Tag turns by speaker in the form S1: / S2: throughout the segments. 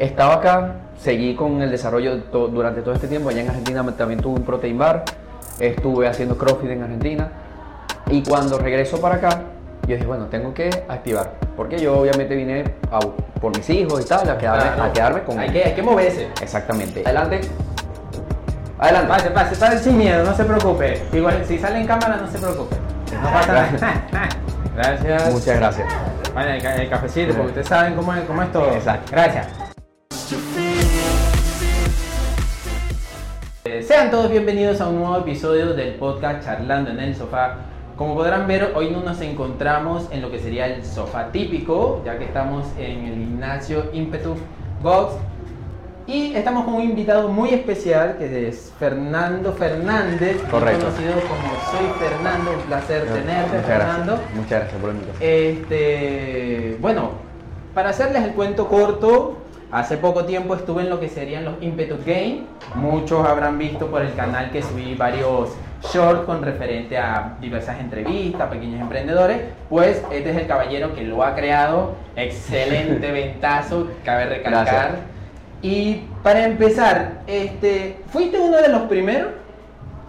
S1: estaba acá, seguí con el desarrollo to- durante todo este tiempo. Allá en Argentina también tuve un protein bar, estuve haciendo CrossFit en Argentina. Y cuando regreso para acá, yo dije, bueno, tengo que activar. Porque yo obviamente vine a- por mis hijos y tal, a quedarme, a quedarme con
S2: Hay que, hay que moverse.
S1: Exactamente. Adelante. Adelante.
S2: Pase, pase, pase sin miedo, no se preocupe. Igual, si sale en cámara, no se preocupe. No pasa nada. Gracias.
S1: Muchas gracias.
S2: Bueno, el cafecito, porque ustedes saben cómo es, cómo es todo.
S1: Exacto.
S2: Gracias. Eh, Sean todos bienvenidos a un nuevo episodio del podcast Charlando en el Sofá. Como podrán ver, hoy no nos encontramos en lo que sería el sofá típico, ya que estamos en el gimnasio Impetus Box. Y estamos con un invitado muy especial que es Fernando Fernández,
S1: Correcto.
S2: conocido como Soy Fernando. Un placer tenerte,
S1: Muchas
S2: Fernando.
S1: gracias. Muchas gracias por la invitación.
S2: Este, bueno, para hacerles el cuento corto, hace poco tiempo estuve en lo que serían los Impetus Game. Muchos habrán visto por el canal que subí varios shorts con referente a diversas entrevistas, pequeños emprendedores. Pues este es el caballero que lo ha creado. Excelente ventazo, cabe recalcar.
S1: Gracias.
S2: Y para empezar, este, ¿fuiste uno de los primeros?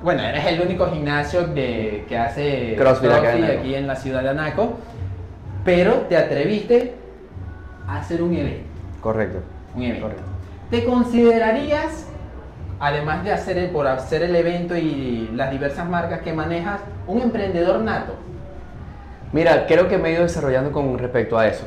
S2: Bueno, eres el único gimnasio de, que hace
S1: CrossFit Anaco.
S2: aquí en la ciudad de Anaco, pero te atreviste a hacer un evento.
S1: Correcto.
S2: Un evento.
S1: Correcto.
S2: ¿Te considerarías, además de hacer el, por hacer el evento y las diversas marcas que manejas, un emprendedor nato?
S1: Mira, creo que me he ido desarrollando con respecto a eso.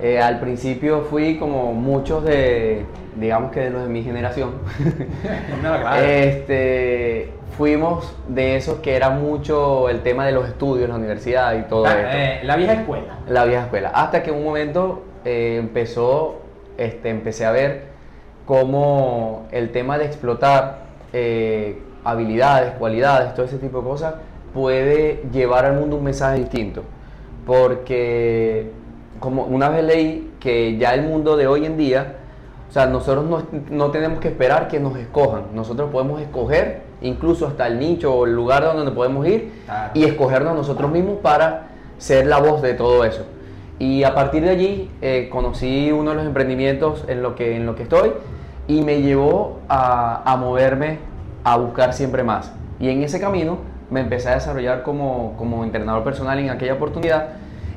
S1: Eh, al principio fui como muchos de, digamos que de los de mi generación.
S2: No,
S1: Este, fuimos de esos que era mucho el tema de los estudios, la universidad y todo
S2: La,
S1: esto.
S2: eh, la vieja escuela.
S1: La vieja escuela. Hasta que en un momento eh, empezó, este, empecé a ver cómo el tema de explotar eh, habilidades, cualidades, todo ese tipo de cosas, puede llevar al mundo un mensaje distinto. Porque, como una vez leí que ya el mundo de hoy en día, o sea, nosotros no, no tenemos que esperar que nos escojan. Nosotros podemos escoger incluso hasta el nicho o el lugar donde podemos ir
S2: Claro.
S1: y escogernos nosotros mismos para ser la voz de todo eso. Y a partir de allí eh, conocí uno de los emprendimientos en lo que, en lo que estoy y me llevó a, a moverme a buscar siempre más. Y en ese camino me empecé a desarrollar como, como entrenador personal en aquella oportunidad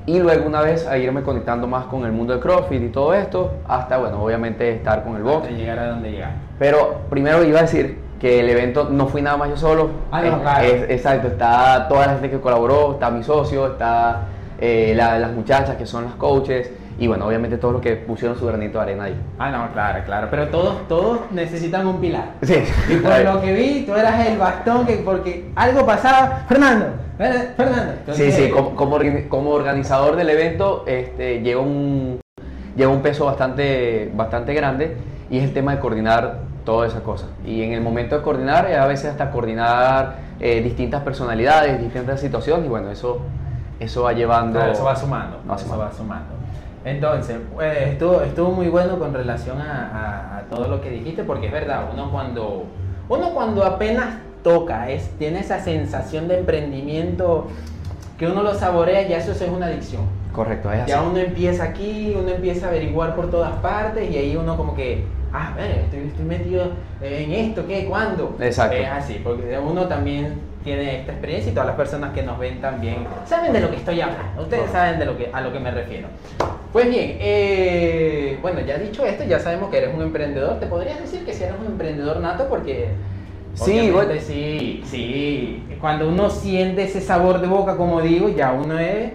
S1: y luego una vez a irme conectando más con el mundo de CrossFit y todo esto, hasta, bueno, obviamente estar con el box.
S2: De llegar a donde llegar.
S1: Pero primero iba a decir que el evento no fui nada más yo solo.
S2: Ah, no,
S1: Es-
S2: claro.
S1: es- exacto, está toda la gente que colaboró, está mi socio, está eh, la- las muchachas que son las coaches y bueno, obviamente todos los que pusieron su granito de arena ahí.
S2: Ah, no, claro, claro. Pero todos, todos necesitan un pilar.
S1: Sí,
S2: Y por lo que vi, tú eras el bastón que porque algo pasaba. Fernando, eh, Fernando.
S1: sí,
S2: Entonces,
S1: sí, como, como, como organizador del evento este, lleva, un, lleva un peso bastante, bastante grande y es el tema de coordinar todas esas cosas. Y en el momento de coordinar, a veces hasta coordinar eh, distintas personalidades, distintas situaciones y bueno, eso, eso va llevando...
S2: Claro, eso va sumando.
S1: Va
S2: eso
S1: sumando.
S2: va sumando. Entonces, pues, estuvo, estuvo muy bueno con relación a, a- a todo lo que dijiste, porque es verdad, uno cuando, uno cuando apenas toca, es, tiene esa sensación de emprendimiento que uno lo saborea, ya eso es una adicción.
S1: Correcto, es así.
S2: Ya uno empieza aquí, uno empieza a averiguar por todas partes y ahí uno como que, ah, bueno, estoy, estoy metido en esto, ¿qué? ¿Cuándo?
S1: Exacto.
S2: Es así, porque uno también tiene esta experiencia y todas las personas que nos ven también saben de lo que estoy hablando. Ustedes saben de lo que, a lo que me refiero. Pues bien, eh, bueno, ya dicho esto, ya sabemos que eres un emprendedor. ¿Te podrías decir que si eres un emprendedor nato? Porque...
S1: Sí, bueno.
S2: sí, sí. Cuando uno siente ese sabor de boca, como digo, ya uno es...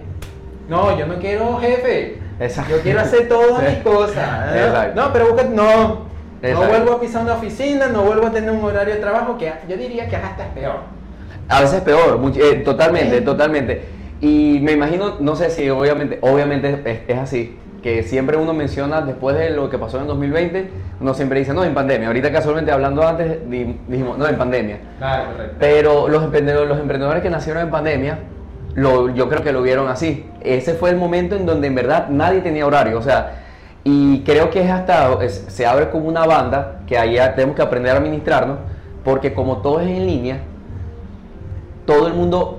S2: No, yo no quiero jefe.
S1: Exacto.
S2: Yo quiero hacer todas mis cosas. ¿no?
S1: Exacto.
S2: No, pero busca, no. No
S1: Exacto.
S2: vuelvo a pisar una oficina, no vuelvo a tener un horario de trabajo que yo diría que hasta es peor.
S1: A veces peor, much- eh, totalmente,
S2: Sí.
S1: totalmente. Y me imagino, no sé si obviamente, obviamente es, es así, que siempre uno menciona después de lo que pasó en 2020, uno siempre dice, no, en pandemia. Ahorita casualmente hablando antes di- dijimos, no, en pandemia.
S2: Claro, correcto.
S1: Pero los emprendedores, los emprendedores que nacieron en pandemia, lo- yo creo que lo vieron así. Ese fue el momento en donde en verdad nadie tenía horario. O sea, y creo que es hasta, es- se abre como una banda que ahí tenemos que aprender a administrarnos, porque como todo es en línea, todo el mundo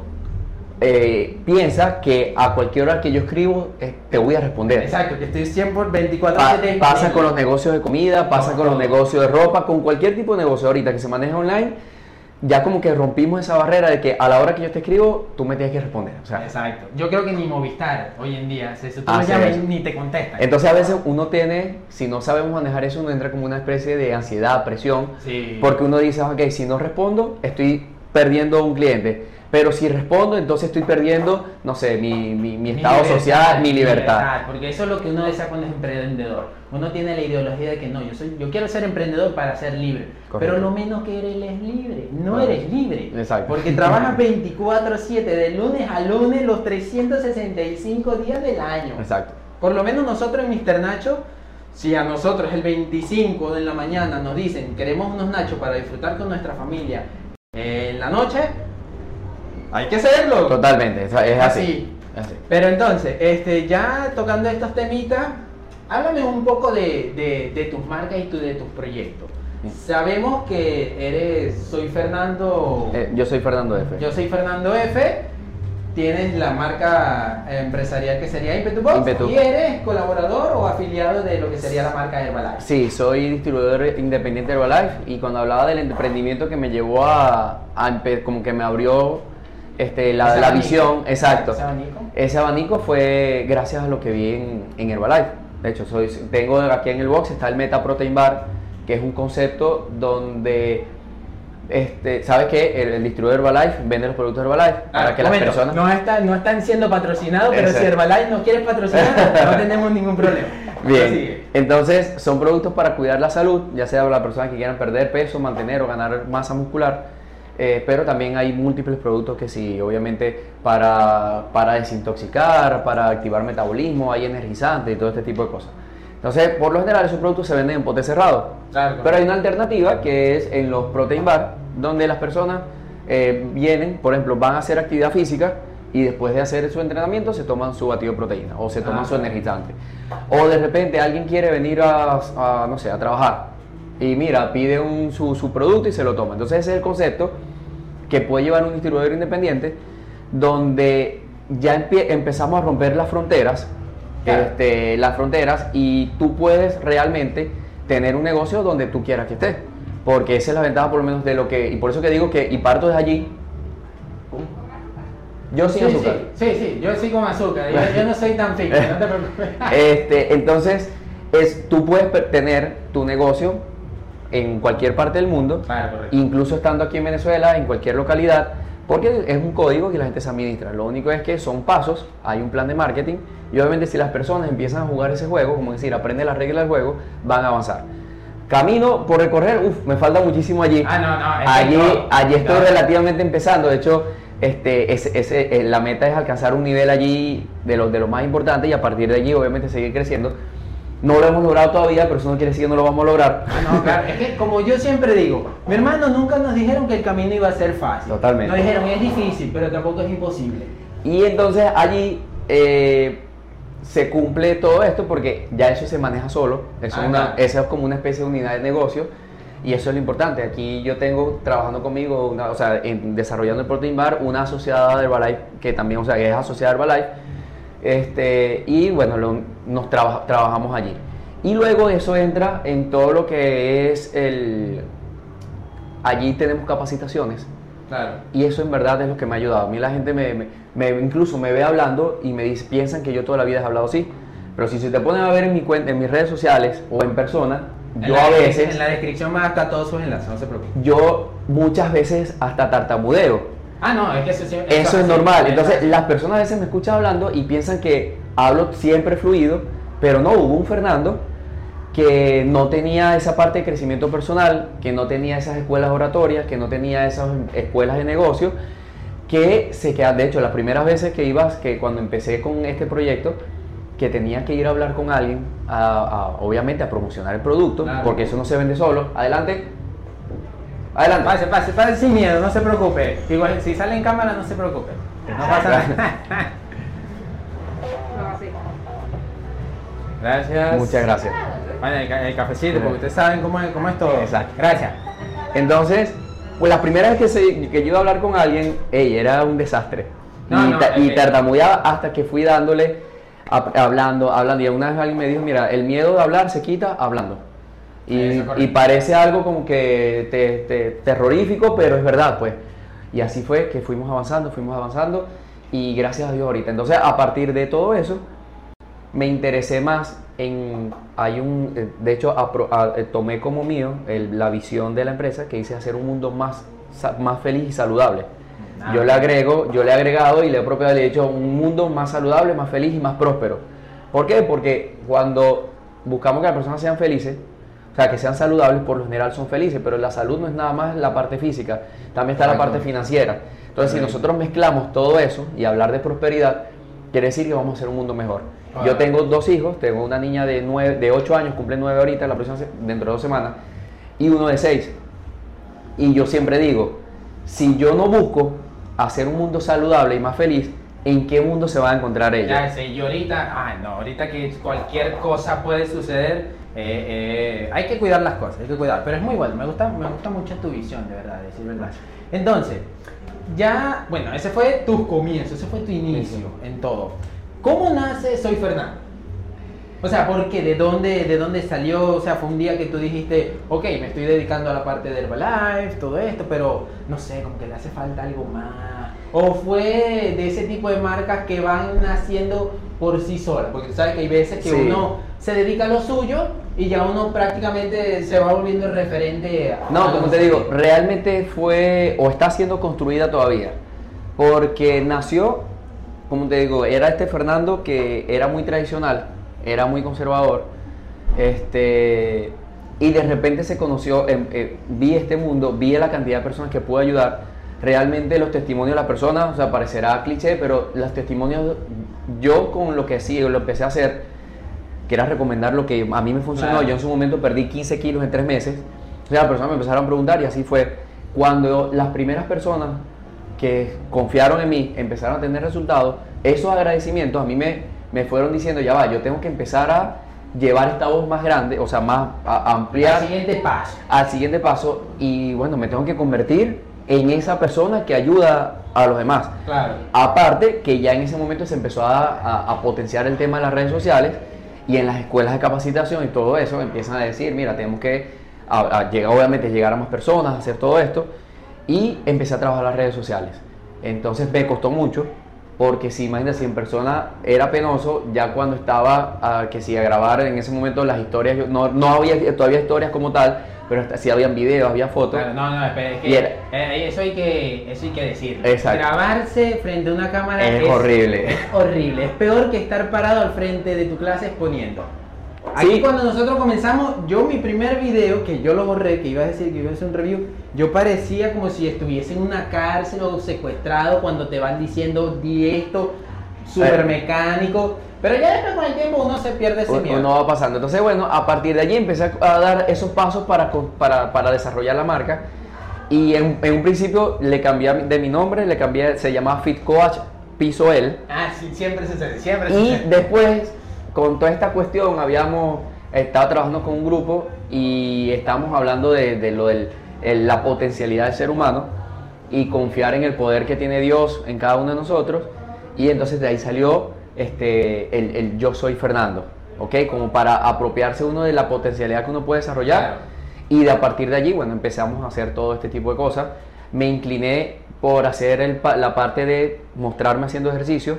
S1: eh, piensa que a cualquier hora que yo escribo eh, te voy a responder.
S2: Exacto, que estoy 100 por 24
S1: Pa-
S2: horas
S1: pasa con los negocios de comida, pasa
S2: Con
S1: con los negocios de ropa, con cualquier tipo de negocio ahorita que se maneja online, ya como que rompimos esa barrera de que a la hora que yo te escribo, tú me tienes que responder. O sea,
S2: Exacto. Yo creo que ni Movistar hoy en día, si tú
S1: Hace
S2: llamas ni te contestan.
S1: entonces a veces uno tiene, si no sabemos manejar eso, uno entra como una especie de ansiedad, presión,
S2: Sí.
S1: porque uno dice, ok, si no respondo, estoy perdiendo un cliente. Pero si respondo, entonces estoy perdiendo, no sé, mi, mi- mi estado
S2: libertad,
S1: social, mi libertad.
S2: Porque eso es lo que uno desea cuando es emprendedor. Uno tiene la ideología de que no, yo soy, yo quiero ser emprendedor para ser libre.
S1: Correcto.
S2: Pero lo menos que eres es libre. No eres libre.
S1: Exacto.
S2: Porque trabajas 24/7, de lunes a lunes, los 365 días del año.
S1: Exacto.
S2: Por lo menos nosotros en Mr. Nacho, si a nosotros el 25 de la mañana nos dicen queremos unos nachos para disfrutar con nuestra familia en la noche, hay que hacerlo.
S1: Totalmente, es es así.
S2: Pero entonces, este, ya tocando estos temitas, háblame un poco de, de- de tus marcas y tu- de tus proyectos. Sabemos que eres, soy Fernando,
S1: Eh, yo soy Fernando F.
S2: yo soy Fernando F. Tienes la marca empresarial que sería Impetu Box
S1: Impetu.
S2: y eres colaborador o afiliado de lo que sería la marca Herbalife.
S1: Sí, soy distribuidor independiente de Herbalife y cuando hablaba del emprendimiento que me llevó a, a como que me abrió este, la, visión, exacto.
S2: Ese abanico.
S1: Ese abanico fue gracias a lo que vi en, en Herbalife. De hecho, soy, tengo aquí en el box está el Meta Protein Bar, que es un concepto donde, este, ¿sabes qué? El, el distribuidor Herbalife vende los productos Herbalife para
S2: Ah,
S1: que las
S2: momento,
S1: personas...
S2: no, está- no están siendo patrocinados, pero
S1: Exacto.
S2: si Herbalife no quieres patrocinar, no tenemos ningún problema.
S1: Bien, entonces son productos para cuidar la salud, ya sea las personas que quieran perder peso, mantener o ganar masa muscular, eh, pero también hay múltiples productos que sí, obviamente para, para desintoxicar, para activar metabolismo, hay energizantes y todo este tipo de cosas. Entonces, por lo general, esos productos se venden en pote cerrado.
S2: Claro,
S1: Pero hay una alternativa que es en los protein bar, donde las personas eh, vienen, por ejemplo, van a hacer actividad física y después de hacer su entrenamiento se toman su batido de proteína o se toman
S2: Ah,
S1: su energizante. O de repente alguien quiere venir a, a, no sé, a trabajar y mira, pide un- su, su producto y se lo toma. Entonces ese es el concepto que puede llevar un distribuidor independiente donde ya empezamos a romper las fronteras,
S2: Claro.
S1: este, las fronteras y tú puedes realmente tener un negocio donde tú quieras que estés. Porque esa es la ventaja por lo menos de lo que, y por eso que digo que, y parto de allí, yo sin
S2: sí,
S1: azúcar.
S2: Sí, sí, sí, yo sí con azúcar. Yo, yo no soy tan fit, no te preocupes.
S1: Este, entonces, es, tú puedes tener tu negocio en cualquier parte del mundo, incluso estando aquí en Venezuela, en cualquier localidad, porque es un código que la gente se administra. Lo único es que son pasos, hay un plan de marketing, y obviamente si las personas empiezan a jugar ese juego, como decir, aprende las reglas del juego, van a avanzar. Camino por recorrer, uff, me falta muchísimo allí.
S2: Ah, no, no,
S1: allí,
S2: no.
S1: allí estoy relativamente empezando. De hecho, este, ese, ese, eh, la meta es alcanzar un nivel allí de lo, de lo más importante y a partir de allí, obviamente, seguir creciendo. No lo hemos logrado todavía, pero eso no quiere decir que no lo vamos a lograr.
S2: No, claro, es que como yo siempre digo, mi hermano nunca nos dijeron que el camino iba a ser fácil.
S1: Totalmente.
S2: Nos dijeron es difícil, pero tampoco es imposible.
S1: Y entonces allí eh, se cumple todo esto porque ya eso se maneja solo. Eso,
S2: Ah,
S1: es una, esa es como una especie de unidad de negocio. Y eso es lo importante. Aquí yo tengo trabajando conmigo, una- o sea, en- desarrollando el Protein Bar, una asociada de Herbalife, que también, o sea, que es asociada de Herbalife. Este, y bueno, lo- nos traba- trabajamos allí. Y luego eso entra en todo lo que es el... Allí tenemos capacitaciones.
S2: Claro.
S1: Y eso en verdad es lo que me ha ayudado. A mí la gente me, me- me- incluso me ve hablando y me dice, piensan que yo toda la vida he hablado así. Pero si se te ponen a ver en mi cuenta, en mis redes sociales o en persona,
S2: En
S1: yo a veces,
S2: En la descripción van a estar todos sus enlaces, no se preocupe.
S1: yo muchas veces hasta tartamudeo.
S2: Ah, no, es que eso, sí-
S1: Eso es normal.
S2: eso
S1: Entonces las personas a veces me escuchan hablando y piensan que hablo siempre fluido, pero no, hubo un Fernando que no tenía esa parte de crecimiento personal, que no tenía esas escuelas oratorias, que no tenía esas escuelas de negocio, que se quedan, de hecho, las primeras veces que ibas, que cuando empecé con este proyecto, que tenía que ir a hablar con alguien, a- a- obviamente a promocionar el producto,
S2: Claro.
S1: porque eso no se vende solo. Adelante. Adelante.
S2: Pase, pase, pase sin miedo, no se preocupe. Igual, si sale en cámara, no se preocupe. No pasa nada. Gracias.
S1: Muchas gracias.
S2: Bueno, el, ca- el cafecito, porque ustedes saben cómo es, cómo es todo.
S1: Exacto.
S2: Gracias.
S1: Entonces, pues la primera vez que, se- que yo iba a hablar con alguien, ey, era un desastre.
S2: No,
S1: y,
S2: no,
S1: ta- y tartamudeaba hasta que fui dándole, a- hablando, hablando. Y una vez alguien me dijo, mira, el miedo de hablar se quita hablando. Y, parece algo como que te- te- terrorífico, pero es verdad, pues. Y así fue que fuimos avanzando, fuimos avanzando. Y gracias a Dios ahorita. Entonces, a partir de todo eso, me interesé más en, hay un, eh, de hecho apro- a- eh, tomé como mío el- la visión de la empresa que dice hacer un mundo más, más feliz y saludable.
S2: Ah.
S1: Yo le agrego, yo le he agregado y le he apropiado, le he hecho un mundo más saludable, más feliz y más próspero. ¿Por qué? Porque cuando buscamos que las personas sean felices, o sea, que sean saludables, por lo general son felices, pero la salud no es nada más la parte física, también está la parte financiera. Entonces, si nosotros mezclamos todo eso y hablar de prosperidad, quiere decir que vamos a hacer un mundo mejor. Yo tengo dos hijos, tengo una niña de, nueve, de 8 años, cumple 9 ahorita, la próxima, dentro de dos semanas, y uno de 6. Y yo siempre digo, si yo no busco hacer un mundo saludable y más feliz, ¿en qué mundo se va a encontrar ella?
S2: Ya y ahorita, ah, no, ahorita que cualquier cosa puede suceder, eh, eh, hay que cuidar las cosas, hay que cuidar. Pero es muy bueno, me gusta, me gusta mucho tu visión, de verdad, decir verdad. Entonces, ya, bueno, ese fue tu comienzo, ese fue tu inicio en todo. ¿Cómo nace Soy Fernando? O sea, ¿por qué? ¿De dónde, ¿De dónde salió? O sea, fue un día que tú dijiste, ok, me estoy dedicando a la parte de Herbalife, todo esto, pero no sé, como que le hace falta algo más. ¿O fue de ese tipo de marcas que van naciendo por sí solas? Porque tú sabes que hay veces que
S1: Sí.
S2: uno se dedica a lo suyo y ya uno prácticamente se va volviendo el referente. a-
S1: No, como te digo, realmente fue o está siendo construida todavía. Porque nació, como te digo, era este Fernando que era muy tradicional, era muy conservador. Este, y de repente se conoció, em, eh, vi este mundo, vi la cantidad de personas que pude ayudar. Realmente los testimonios de las personas, o sea, parecerá cliché, pero los testimonios, yo con lo que sí, lo empecé a hacer, que era recomendar lo que a mí me funcionó.
S2: Claro.
S1: Yo en su momento perdí 15 kilos en tres meses. O sea, las personas me empezaron a preguntar y así fue. Cuando las primeras personas que confiaron en mí empezaron a tener resultados, esos agradecimientos a mí me, me fueron diciendo, ya va, yo tengo que empezar a llevar esta voz más grande, o sea, más a, a ampliar
S2: Al siguiente paso.
S1: al siguiente paso y bueno, me tengo que convertir en esa persona que ayuda a los demás.
S2: Claro.
S1: Aparte que ya en ese momento se empezó a, a- a potenciar el tema de las redes sociales y en las escuelas de capacitación y todo eso empiezan a decir, mira, tenemos que a- llegar, obviamente llegar a más personas, hacer todo esto y empecé a trabajar las redes sociales. Entonces me costó mucho porque si imagínate, si en persona era penoso, ya cuando estaba a, que si a grabar en ese momento las historias, yo- no, no había todavía historias como tal, pero hasta- sí habían videos, había fotos.
S2: Claro, no, no, espera, es que
S1: era-
S2: eh, eso hay que eso hay que decirlo.
S1: Exacto.
S2: Grabarse frente a una cámara
S1: Es horrible.
S2: Es horrible, es peor que estar parado al frente de tu clase exponiendo. Aquí
S1: Sí.
S2: cuando nosotros comenzamos, yo mi primer video, que yo lo borré, que iba a decir que iba a hacer un review, yo parecía como si estuviese en una cárcel o secuestrado cuando te van diciendo di esto, súper mecánico. Pero ya después con el tiempo uno se pierde ese miedo.
S1: uno va pasando. Entonces, bueno, a partir de allí empecé a dar esos pasos para, para, para desarrollar la marca. Y en, en un principio le cambié de mi nombre, le cambié, se llamaba Fit Coach Piso L.
S2: Ah, sí, siempre sucede, siempre
S1: Y después, con toda esta cuestión, habíamos estado trabajando con un grupo y estábamos hablando de, de lo del el- la potencialidad del ser humano y confiar en el poder que tiene Dios en cada uno de nosotros. Y entonces de ahí salió este, el, el yo soy Fernando, ¿ok? Como para apropiarse uno de la potencialidad que uno puede desarrollar.
S2: Claro.
S1: Y de a partir de allí, bueno, empezamos a hacer todo este tipo de cosas. Me incliné por hacer el la parte de mostrarme haciendo ejercicio,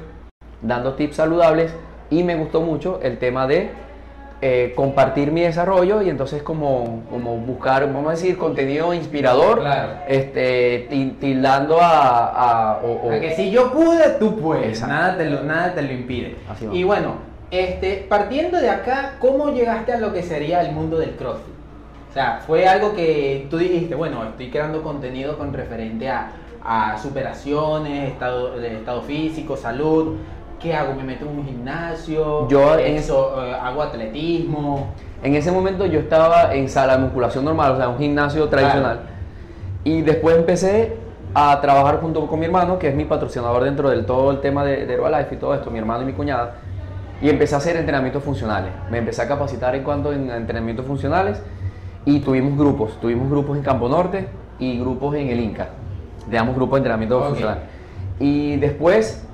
S1: dando tips saludables y me gustó mucho el tema de eh, compartir mi desarrollo y entonces como, como buscar, vamos a decir, contenido inspirador,
S2: Claro.
S1: este, ti- tildando a... a- o- o-
S2: A que si yo pude, tú puedes. Nada te, lo, nada te lo impide. Y bueno, este, partiendo de acá, ¿cómo llegaste a lo que sería el mundo del CrossFit? O sea, fue algo que tú dijiste, bueno, estoy creando contenido con referente a, a superaciones, estado, estado físico, salud. ¿Qué hago? ¿Me meto en un gimnasio?
S1: Yo en-
S2: Exo- eh, hago atletismo.
S1: En ese momento yo estaba en sala de musculación normal, o sea, un gimnasio tradicional. Y después empecé a trabajar junto con mi hermano, que es mi patrocinador dentro del todo el tema de, de Herbalife y todo esto, mi hermano y mi cuñada. Y empecé a hacer entrenamientos funcionales. Me empecé a capacitar en cuanto a entrenamientos funcionales y tuvimos grupos. Tuvimos grupos en Campo Norte y grupos en el Inca. Teníamos grupos de entrenamiento
S2: Ok.
S1: funcional. Y después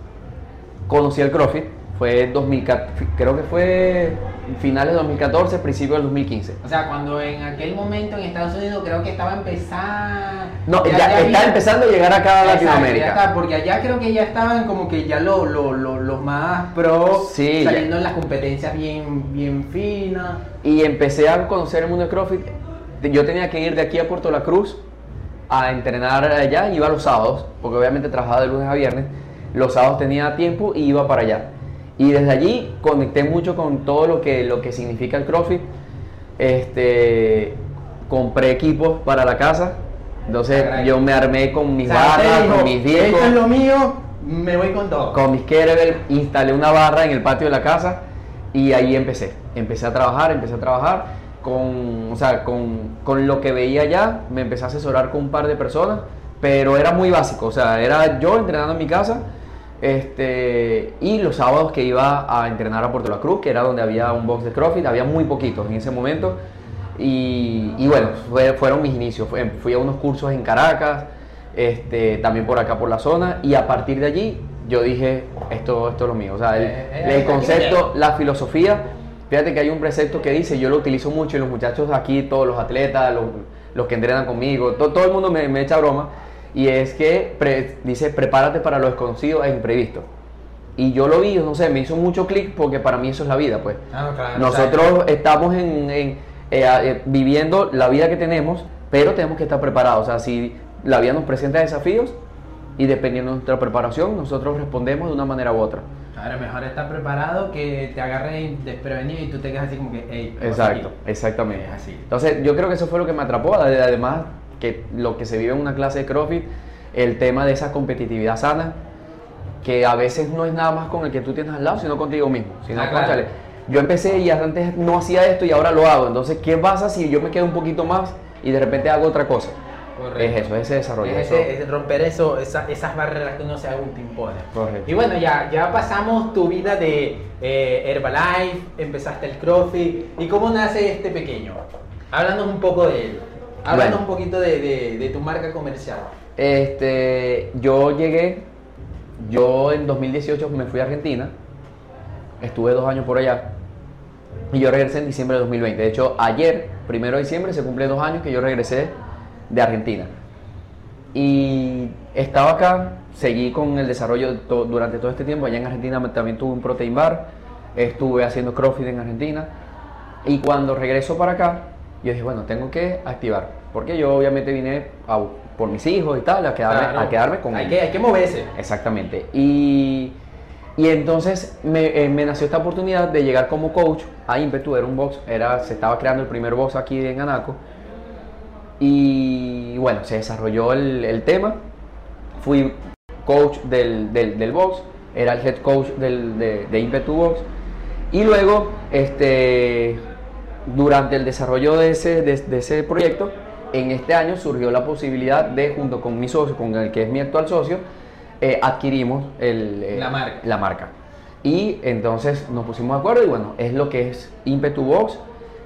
S1: conocí el CrossFit. Fue 2014, creo que fue finales de 2014, principios del 2015.
S2: O sea, cuando en aquel momento en Estados Unidos creo que estaba empezando...
S1: No, ya, está empezando a llegar acá a Latinoamérica.
S2: porque allá creo que ya estaban como que ya lo, los más pros saliendo en las competencias bien, bien finas.
S1: Y empecé a conocer el mundo de CrossFit. Yo tenía que ir de aquí a Puerto La Cruz a entrenar allá, iba los sábados, porque obviamente trabajaba de lunes a viernes. Los sábados tenía tiempo y iba para allá. Y desde allí conecté mucho con todo lo que, lo que significa el CrossFit. Este, compré equipos para la casa. Entonces yo me armé con mis barras, con mis viejos.
S2: Esto es lo mío, me voy con todo.
S1: Con mis kettlebell, instalé una barra en el patio de la casa y ahí empecé. Empecé a trabajar, empecé a trabajar con, o sea, con, con lo que veía ya. Me empecé a asesorar con un par de personas, pero era muy básico. O sea, era yo entrenando en mi casa este, y los sábados que iba a entrenar a Puerto La Cruz, que era donde había un box de CrossFit, había muy poquitos en ese momento. Y, bueno, fueron mis inicios. Fui, a unos cursos en Caracas, este, también por acá por la zona, y a partir de allí yo dije, esto, esto es lo mío. O sea, el, eh, eh, concepto, la filosofía, fíjate que hay un precepto que dice, yo lo utilizo mucho y los muchachos aquí, todos los atletas, los, que entrenan conmigo, todo, todo el mundo me, me echa broma y es que dice, prepárate para lo desconocido e imprevisto. Y yo lo vi, no sé, me hizo mucho clic porque para mí eso es la vida, pues. Ah, Nosotros estamos en, eh, eh, viviendo la vida que tenemos, pero tenemos que estar preparados. O sea, si la vida nos presenta desafíos y dependiendo de nuestra preparación, nosotros respondemos de una manera u otra.
S2: Ahora, mejor estar preparado que te agarre desprevenido y tú te quedas así como que, hey,
S1: Exacto, exactamente. así. Entonces, yo creo que eso fue lo que me atrapó. Además, que lo que se vive en una clase de CrossFit, el tema de esa competitividad sana, que a veces no es nada más con el que tú tienes al lado, sino contigo mismo. Sino, ah, yo empecé y antes no hacía esto y ahora lo hago. Entonces, ¿qué pasa si yo me quedo un poquito más y de repente hago otra cosa? Es eso, ese desarrollo.
S2: Es, ese, romper eso, esas barreras que uno se impone. Y bueno, ya, ya pasamos tu vida de eh, Herbalife, empezaste el CrossFit. ¿Y cómo nace este pequeño? Háblanos un poco de él. Háblanos un poquito de, tu marca comercial.
S1: Este, yo llegué, yo en 2018 me fui a Argentina, estuve dos años por allá y yo regresé en diciembre de 2020. De hecho, ayer, primero de diciembre, se cumple dos años que yo regresé de Argentina. Y estaba acá, seguí con el desarrollo durante todo este tiempo. Allá en Argentina también tuve un protein bar, estuve haciendo CrossFit en Argentina. Y cuando regreso para acá, yo dije, bueno, tengo que activar. Porque yo obviamente vine por mis hijos y tal, a quedarme, a quedarme con
S2: hay Que, hay que moverse.
S1: Exactamente. Y, y entonces me, eh, me, nació esta oportunidad de llegar como coach a Impetu, era un box, era, se estaba creando el primer box aquí en Anaco. Y bueno, se desarrolló el, el tema. Fui coach del, del, del, box, era el head coach del, de, de Impetu Box. Y luego, este, durante el desarrollo de ese, de, ese proyecto, en este año surgió la posibilidad de, junto con mi socio, con el que es mi actual socio, eh, adquirimos el,
S2: eh, la, marca.
S1: la marca. Y entonces nos pusimos de acuerdo y bueno, es lo que es Impetu Box,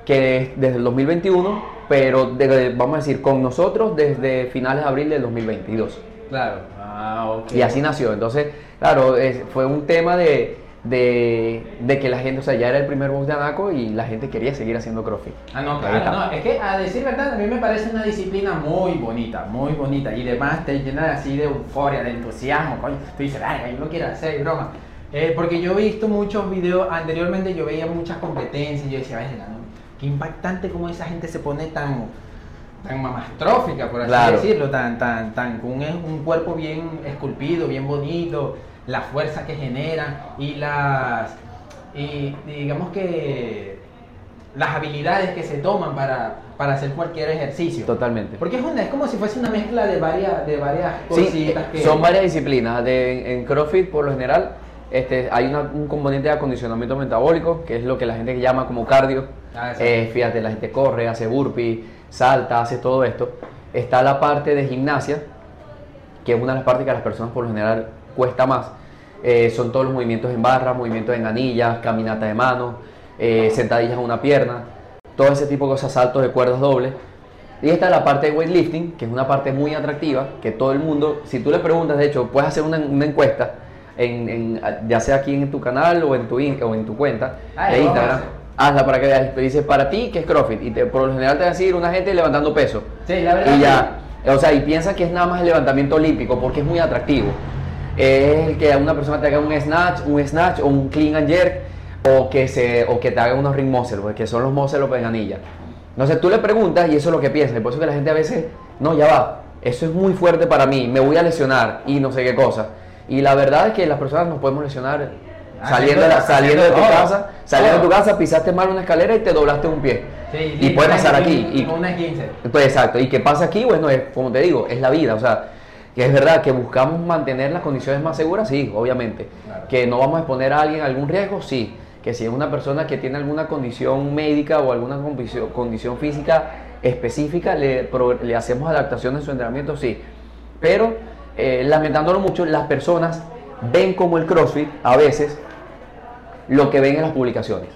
S1: que es desde el 2021, pero vamos a decir con nosotros desde finales de abril del 2022.
S2: Claro.
S1: Ah, Y así nació. Entonces, claro, fue un tema de, de, que la gente, o sea, ya era el primer box de Anaco y la gente quería seguir haciendo CrossFit.
S2: Ah, no, claro, no, es que a decir verdad, a mí me parece una disciplina muy bonita, muy bonita y además te llena así de euforia, de entusiasmo, coño, tú dices, ay, yo lo quiero hacer, broma. Eh, porque yo he visto muchos videos, anteriormente yo veía muchas competencias y yo decía, ay, qué impactante cómo esa gente se pone tan tan mamastrófica, por así decirlo, tan, tan, tan, con un, un cuerpo bien esculpido, bien bonito, la fuerza que generan y las, y digamos que las habilidades que se toman para, para hacer cualquier ejercicio.
S1: Totalmente.
S2: Porque es, una, es como si fuese una mezcla de varias, de varias
S1: cositas que... Son varias disciplinas. De, en CrossFit, por lo general, este, hay un componente de acondicionamiento metabólico, que es lo que la gente llama como cardio. Ah, eh, fíjate, la gente corre, hace burpee, salta, hace todo esto. Está la parte de gimnasia, que es una de las partes que a las personas por lo general cuesta más. Eh, son todos los movimientos en barra, movimientos en anillas, caminata de mano, eh, sentadillas en una pierna, todo ese tipo de cosas, saltos de cuerdas dobles. Y esta es la parte de weightlifting, que es una parte muy atractiva, que todo el mundo, si tú le preguntas, de hecho, puedes hacer una, encuesta en, en- ya sea aquí en tu canal o en tu, in- o en tu cuenta
S2: Ah,
S1: de
S2: a
S1: Instagram. Hazla para que veas. Dice, para ti, ¿qué es CrossFit? Y te- por lo general te va a decir una gente levantando peso.
S2: Sí, la verdad.
S1: Y ya, o sea, y piensa que es nada más el levantamiento olímpico porque es muy atractivo. Es el que una persona te haga un snatch, un snatch o un clean and jerk o que, se, o que te haga unos ring muscle, que son los muscle o peganillas. Entonces tú le preguntas y eso es lo que piensa. Y por eso que la gente a veces, no, ya va, eso es muy fuerte para mí, me voy a lesionar y no sé qué cosa. Y la verdad es que las personas nos podemos lesionar saliendo, de la- saliendo de tu casa, saliendo de tu casa, pisaste mal una escalera y te doblaste un pie.
S2: Sí,
S1: y
S2: sí,
S1: puede pasar aquí. Y,
S2: Una 15.
S1: pues exacto, y qué pasa aquí, bueno, es, como te digo, es la vida, o sea, que es verdad que buscamos mantener las condiciones más seguras, sí, obviamente.
S2: Claro.
S1: Que no vamos a exponer a alguien a algún riesgo, sí. Que si es una persona que tiene alguna condición médica o alguna condición, física específica, le, pro- le hacemos adaptación en su entrenamiento, sí. Pero, eh, lamentándolo mucho, las personas ven como el CrossFit, a veces, lo que ven en las publicaciones.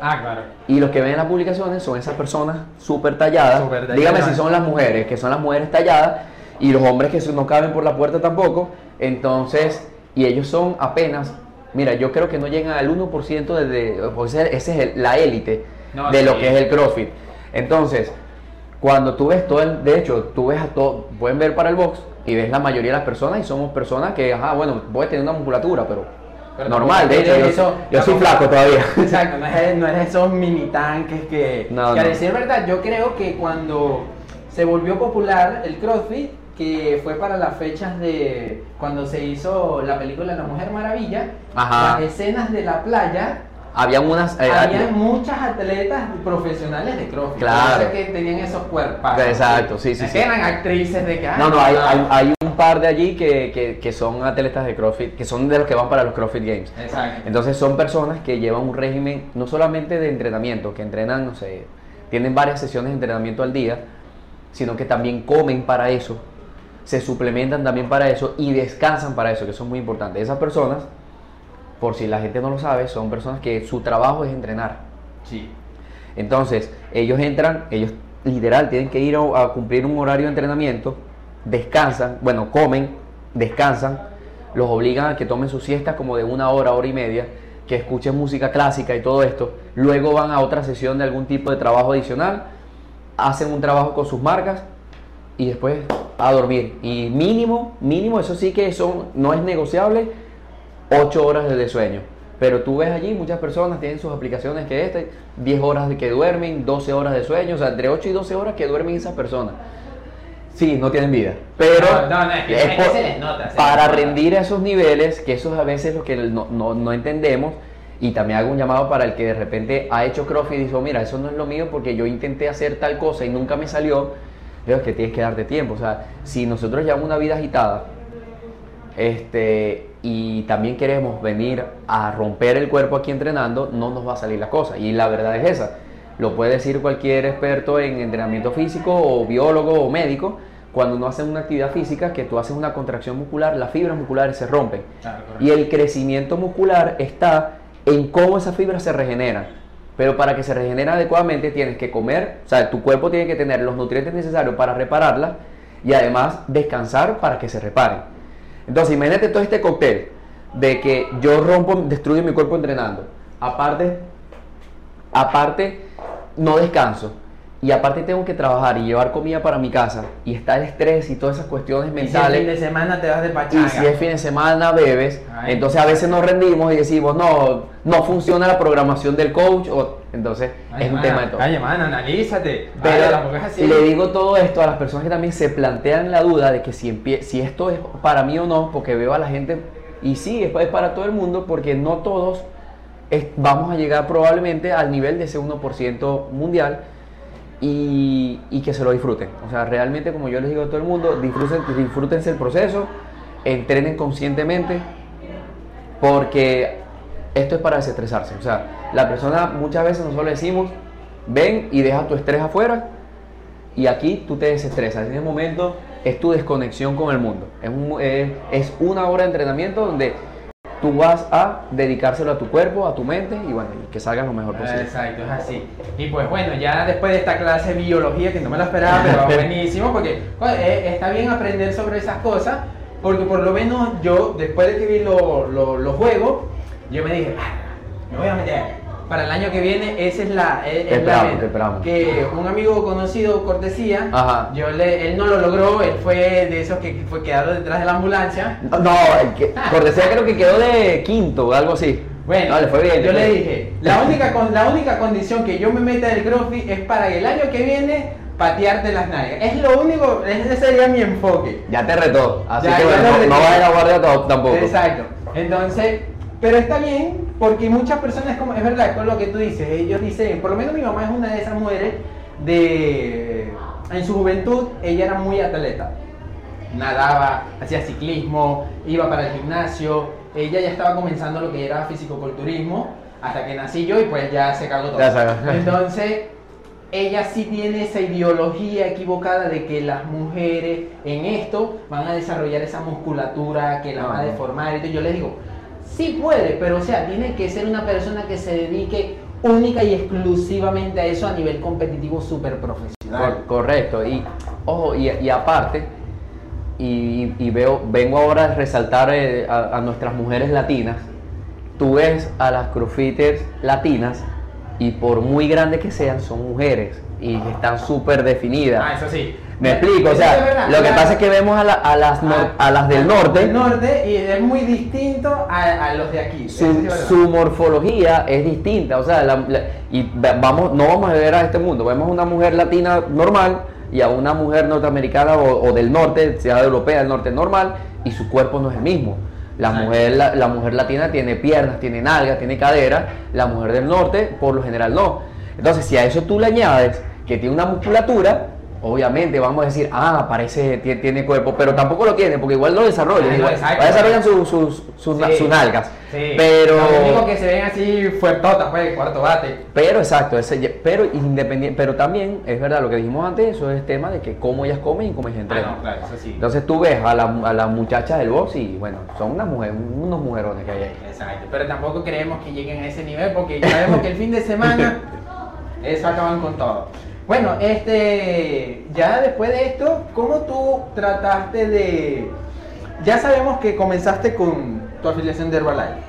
S2: Ah, claro.
S1: Y los que ven en las publicaciones son esas personas súper talladas.
S2: Súper talladas.
S1: Dígame si son las mujeres, que son las mujeres talladas, y los hombres que no caben por la puerta tampoco. Entonces, y ellos son apenas, mira, yo creo que no llegan al 1% de, de- pues ese ese es el- la élite
S2: No,
S1: de
S2: sí.
S1: lo que es el CrossFit. Entonces, cuando tú ves todo el, de hecho, tú ves a todo, pueden ver para el box y ves la mayoría de las personas y somos personas que, ajá, bueno, puede tener una musculatura, pero,
S2: Pero
S1: normal, de hecho, yo,
S2: eso-
S1: yo soy flaco todavía.
S2: Exacto, no es, no es esos mini tanques que,
S1: No,
S2: que a
S1: no.
S2: decir verdad, yo creo que cuando se volvió popular el CrossFit, que fue para las fechas de cuando se hizo la película La Mujer Maravilla,
S1: Ajá.
S2: las escenas de la playa,
S1: Habían unas... eh,
S2: había muchas atletas profesionales de CrossFit,
S1: Claro.
S2: que tenían esos cuerpos.
S1: Exacto, sí, sí, sí.
S2: eran actrices de que
S1: No, no, hay, hay, hay un par de allí que, que, que son atletas de CrossFit, que son de los que van para los CrossFit Games.
S2: Exacto.
S1: Entonces son personas que llevan un régimen no solamente de entrenamiento, que entrenan, no sé, tienen varias sesiones de entrenamiento al día, sino que también comen para eso, se suplementan también para eso y descansan para eso, que eso es muy importante. Esas personas, por si la gente no lo sabe, son personas que su trabajo es entrenar.
S2: Sí.
S1: Entonces, ellos entran, ellos literal tienen que ir a, a cumplir un horario de entrenamiento, descansan, bueno, comen, descansan, los obligan a que tomen su siesta como de una hora, hora y media, que escuchen música clásica y todo esto, luego van a otra sesión de algún tipo de trabajo adicional, hacen un trabajo con sus marcas y después a dormir. Y mínimo, mínimo, eso sí que son, no es negociable, 8 horas de sueño. Pero tú ves allí, muchas personas tienen sus aplicaciones que este, 10 horas de que duermen, 12 horas de sueño, o sea, entre 8 y 12 horas que duermen esas personas. Sí, no tienen vida. Pero
S2: No, no, no, es que- es que se les nota, se
S1: para
S2: les
S1: rendir a esos niveles, que eso es a veces lo que no, no- no entendemos, y también hago un llamado para el que de repente ha hecho CrossFit y dijo, mira, eso no es lo mío porque yo intenté hacer tal cosa y nunca me salió, es que tienes que darte tiempo. O sea, si nosotros llevamos una vida agitada, este, y también queremos venir a romper el cuerpo aquí entrenando, no nos va a salir la cosa. Y la verdad es esa. Lo puede decir cualquier experto en entrenamiento físico o biólogo o médico. Cuando uno hace una actividad física, que tú haces una contracción muscular, las fibras musculares se rompen.
S2: Claro.
S1: Y el crecimiento muscular está en cómo esas fibras se regeneran. Pero para que se regenere adecuadamente tienes que comer, o sea, tu cuerpo tiene que tener los nutrientes necesarios para repararlas y además descansar para que se reparen. Entonces, imagínate todo este cóctel de que yo rompo, destruyo mi cuerpo entrenando. Aparte, aparte no descanso. Y aparte tengo que trabajar y llevar comida para mi casa. Y está el estrés y todas esas cuestiones
S2: Y si
S1: mentales.
S2: fin de semana te vas de pachanga.
S1: Y si es fin de semana bebes,
S2: Ay.
S1: entonces a veces nos rendimos y decimos, no, no funciona la programación del coach, o, entonces
S2: Ay,
S1: es un tema de todo.
S2: Oye, mano, analízate.
S1: Pero
S2: es así.
S1: le digo todo esto a las personas que también se plantean la duda de que si, si esto es para mí o no, porque veo a la gente, y sí, es, es para todo el mundo, porque no todos es- vamos a llegar probablemente al nivel de ese 1% mundial y, que se lo disfruten. O sea, realmente, como yo les digo a todo el mundo, disfruten, disfrútense el proceso, entrenen conscientemente, porque esto es para desestresarse. O sea, la persona muchas veces nosotros le decimos, ven y deja tu estrés afuera y aquí tú te desestresas. En ese momento es tu desconexión con el mundo. Es, un- es- es una hora de entrenamiento donde tú vas a dedicárselo a tu cuerpo, a tu mente y bueno, y que salgas lo mejor posible.
S2: Exacto, es así. Y pues bueno, ya después de esta clase de biología, que no me la esperaba, pero buenísimo, porque eh, está bien aprender sobre esas cosas, Porque por lo menos yo, después de que vi lo- lo- los juegos, yo me dije, "Ah, me voy a meter. Para el año que viene, esa es la, es-
S1: Te
S2: es la
S1: esperamos, te esperamos.
S2: Que un amigo conocido, Cortesía,
S1: Ajá.
S2: yo le, él no lo logró, él fue de esos que fue quedado detrás de la ambulancia.
S1: No, que- Cortesía creo que quedó de quinto o algo así.
S2: Bueno,
S1: No, le fue bien.
S2: yo
S1: le
S2: dije, la única, con- la única condición que yo me meta en el CrossFit es para que el año que viene patearte las nalgas. Es lo único, ese sería mi enfoque.
S1: Ya te retó. Así
S2: Ya,
S1: que bueno, no, no vas a ir a guardia tampoco.
S2: Exacto. Entonces, pero está bien porque muchas personas, como, es verdad, con lo que tú dices, ellos dicen, por lo menos mi mamá es una de esas mujeres de, en su juventud, ella era muy atleta. Nadaba, hacía ciclismo, iba para el gimnasio, ella ya estaba comenzando lo que era fisicoculturismo hasta que nací yo y pues ya se cagó todo. Entonces, ella sí tiene esa ideología equivocada de que las mujeres en esto van a desarrollar esa musculatura que la va a deformar. Entonces yo le digo, sí puede, pero o sea, tiene que ser una persona que se dedique única y exclusivamente a eso a nivel competitivo súper profesional.
S1: Cor- correcto. Y, ojo, y, y aparte, y, y veo, vengo ahora a resaltar eh, a, a nuestras mujeres latinas. Tú ves a las crossfitters latinas y por muy grandes que sean, son mujeres y están súper definidas.
S2: Ah, eso sí.
S1: Me explico, o sea, lo que pasa es que vemos a, la- a las, nor- a las del norte,
S2: Del norte y es muy distinto a, a los de aquí.
S1: Su, su morfología es distinta, o sea, la- la- y va- vamos, no vamos a ver a este mundo, vemos una mujer latina normal y a una mujer norteamericana o, o del norte, sea europea, del norte normal, y su cuerpo no es el mismo. La mujer, la, la mujer latina tiene piernas, tiene nalgas, tiene cadera, la mujer del norte por lo general no. Entonces, si a eso tú le añades que tiene una musculatura, obviamente vamos a decir, ah, parece, tiene, tiene cuerpo, pero tampoco lo tiene, porque igual lo desarrolla,
S2: Ah, no,
S1: igual,
S2: exacto.
S1: desarrollan sus, sus, sus,
S2: Sí.
S1: sus nalgas.
S2: Sí.
S1: Pero,
S2: Lo único que se ven así fuertotas, pues, cuarto bate.
S1: pero exacto, ese, pero independiente, pero también es verdad lo que dijimos antes, eso es tema de que cómo ellas comen y cómo ellas entrenan.
S2: Ah, no, claro, eso sí.
S1: Entonces tú ves a, la- a las muchachas del box y bueno, son unas mujeres, unos mujerones que hay ahí.
S2: Exacto, pero tampoco creemos que lleguen a ese nivel porque ya sabemos que el fin de semana eso acaban con todo. Bueno, este, ya después de esto, ¿cómo tú trataste de... Ya sabemos que comenzaste con tu afiliación de Herbalife.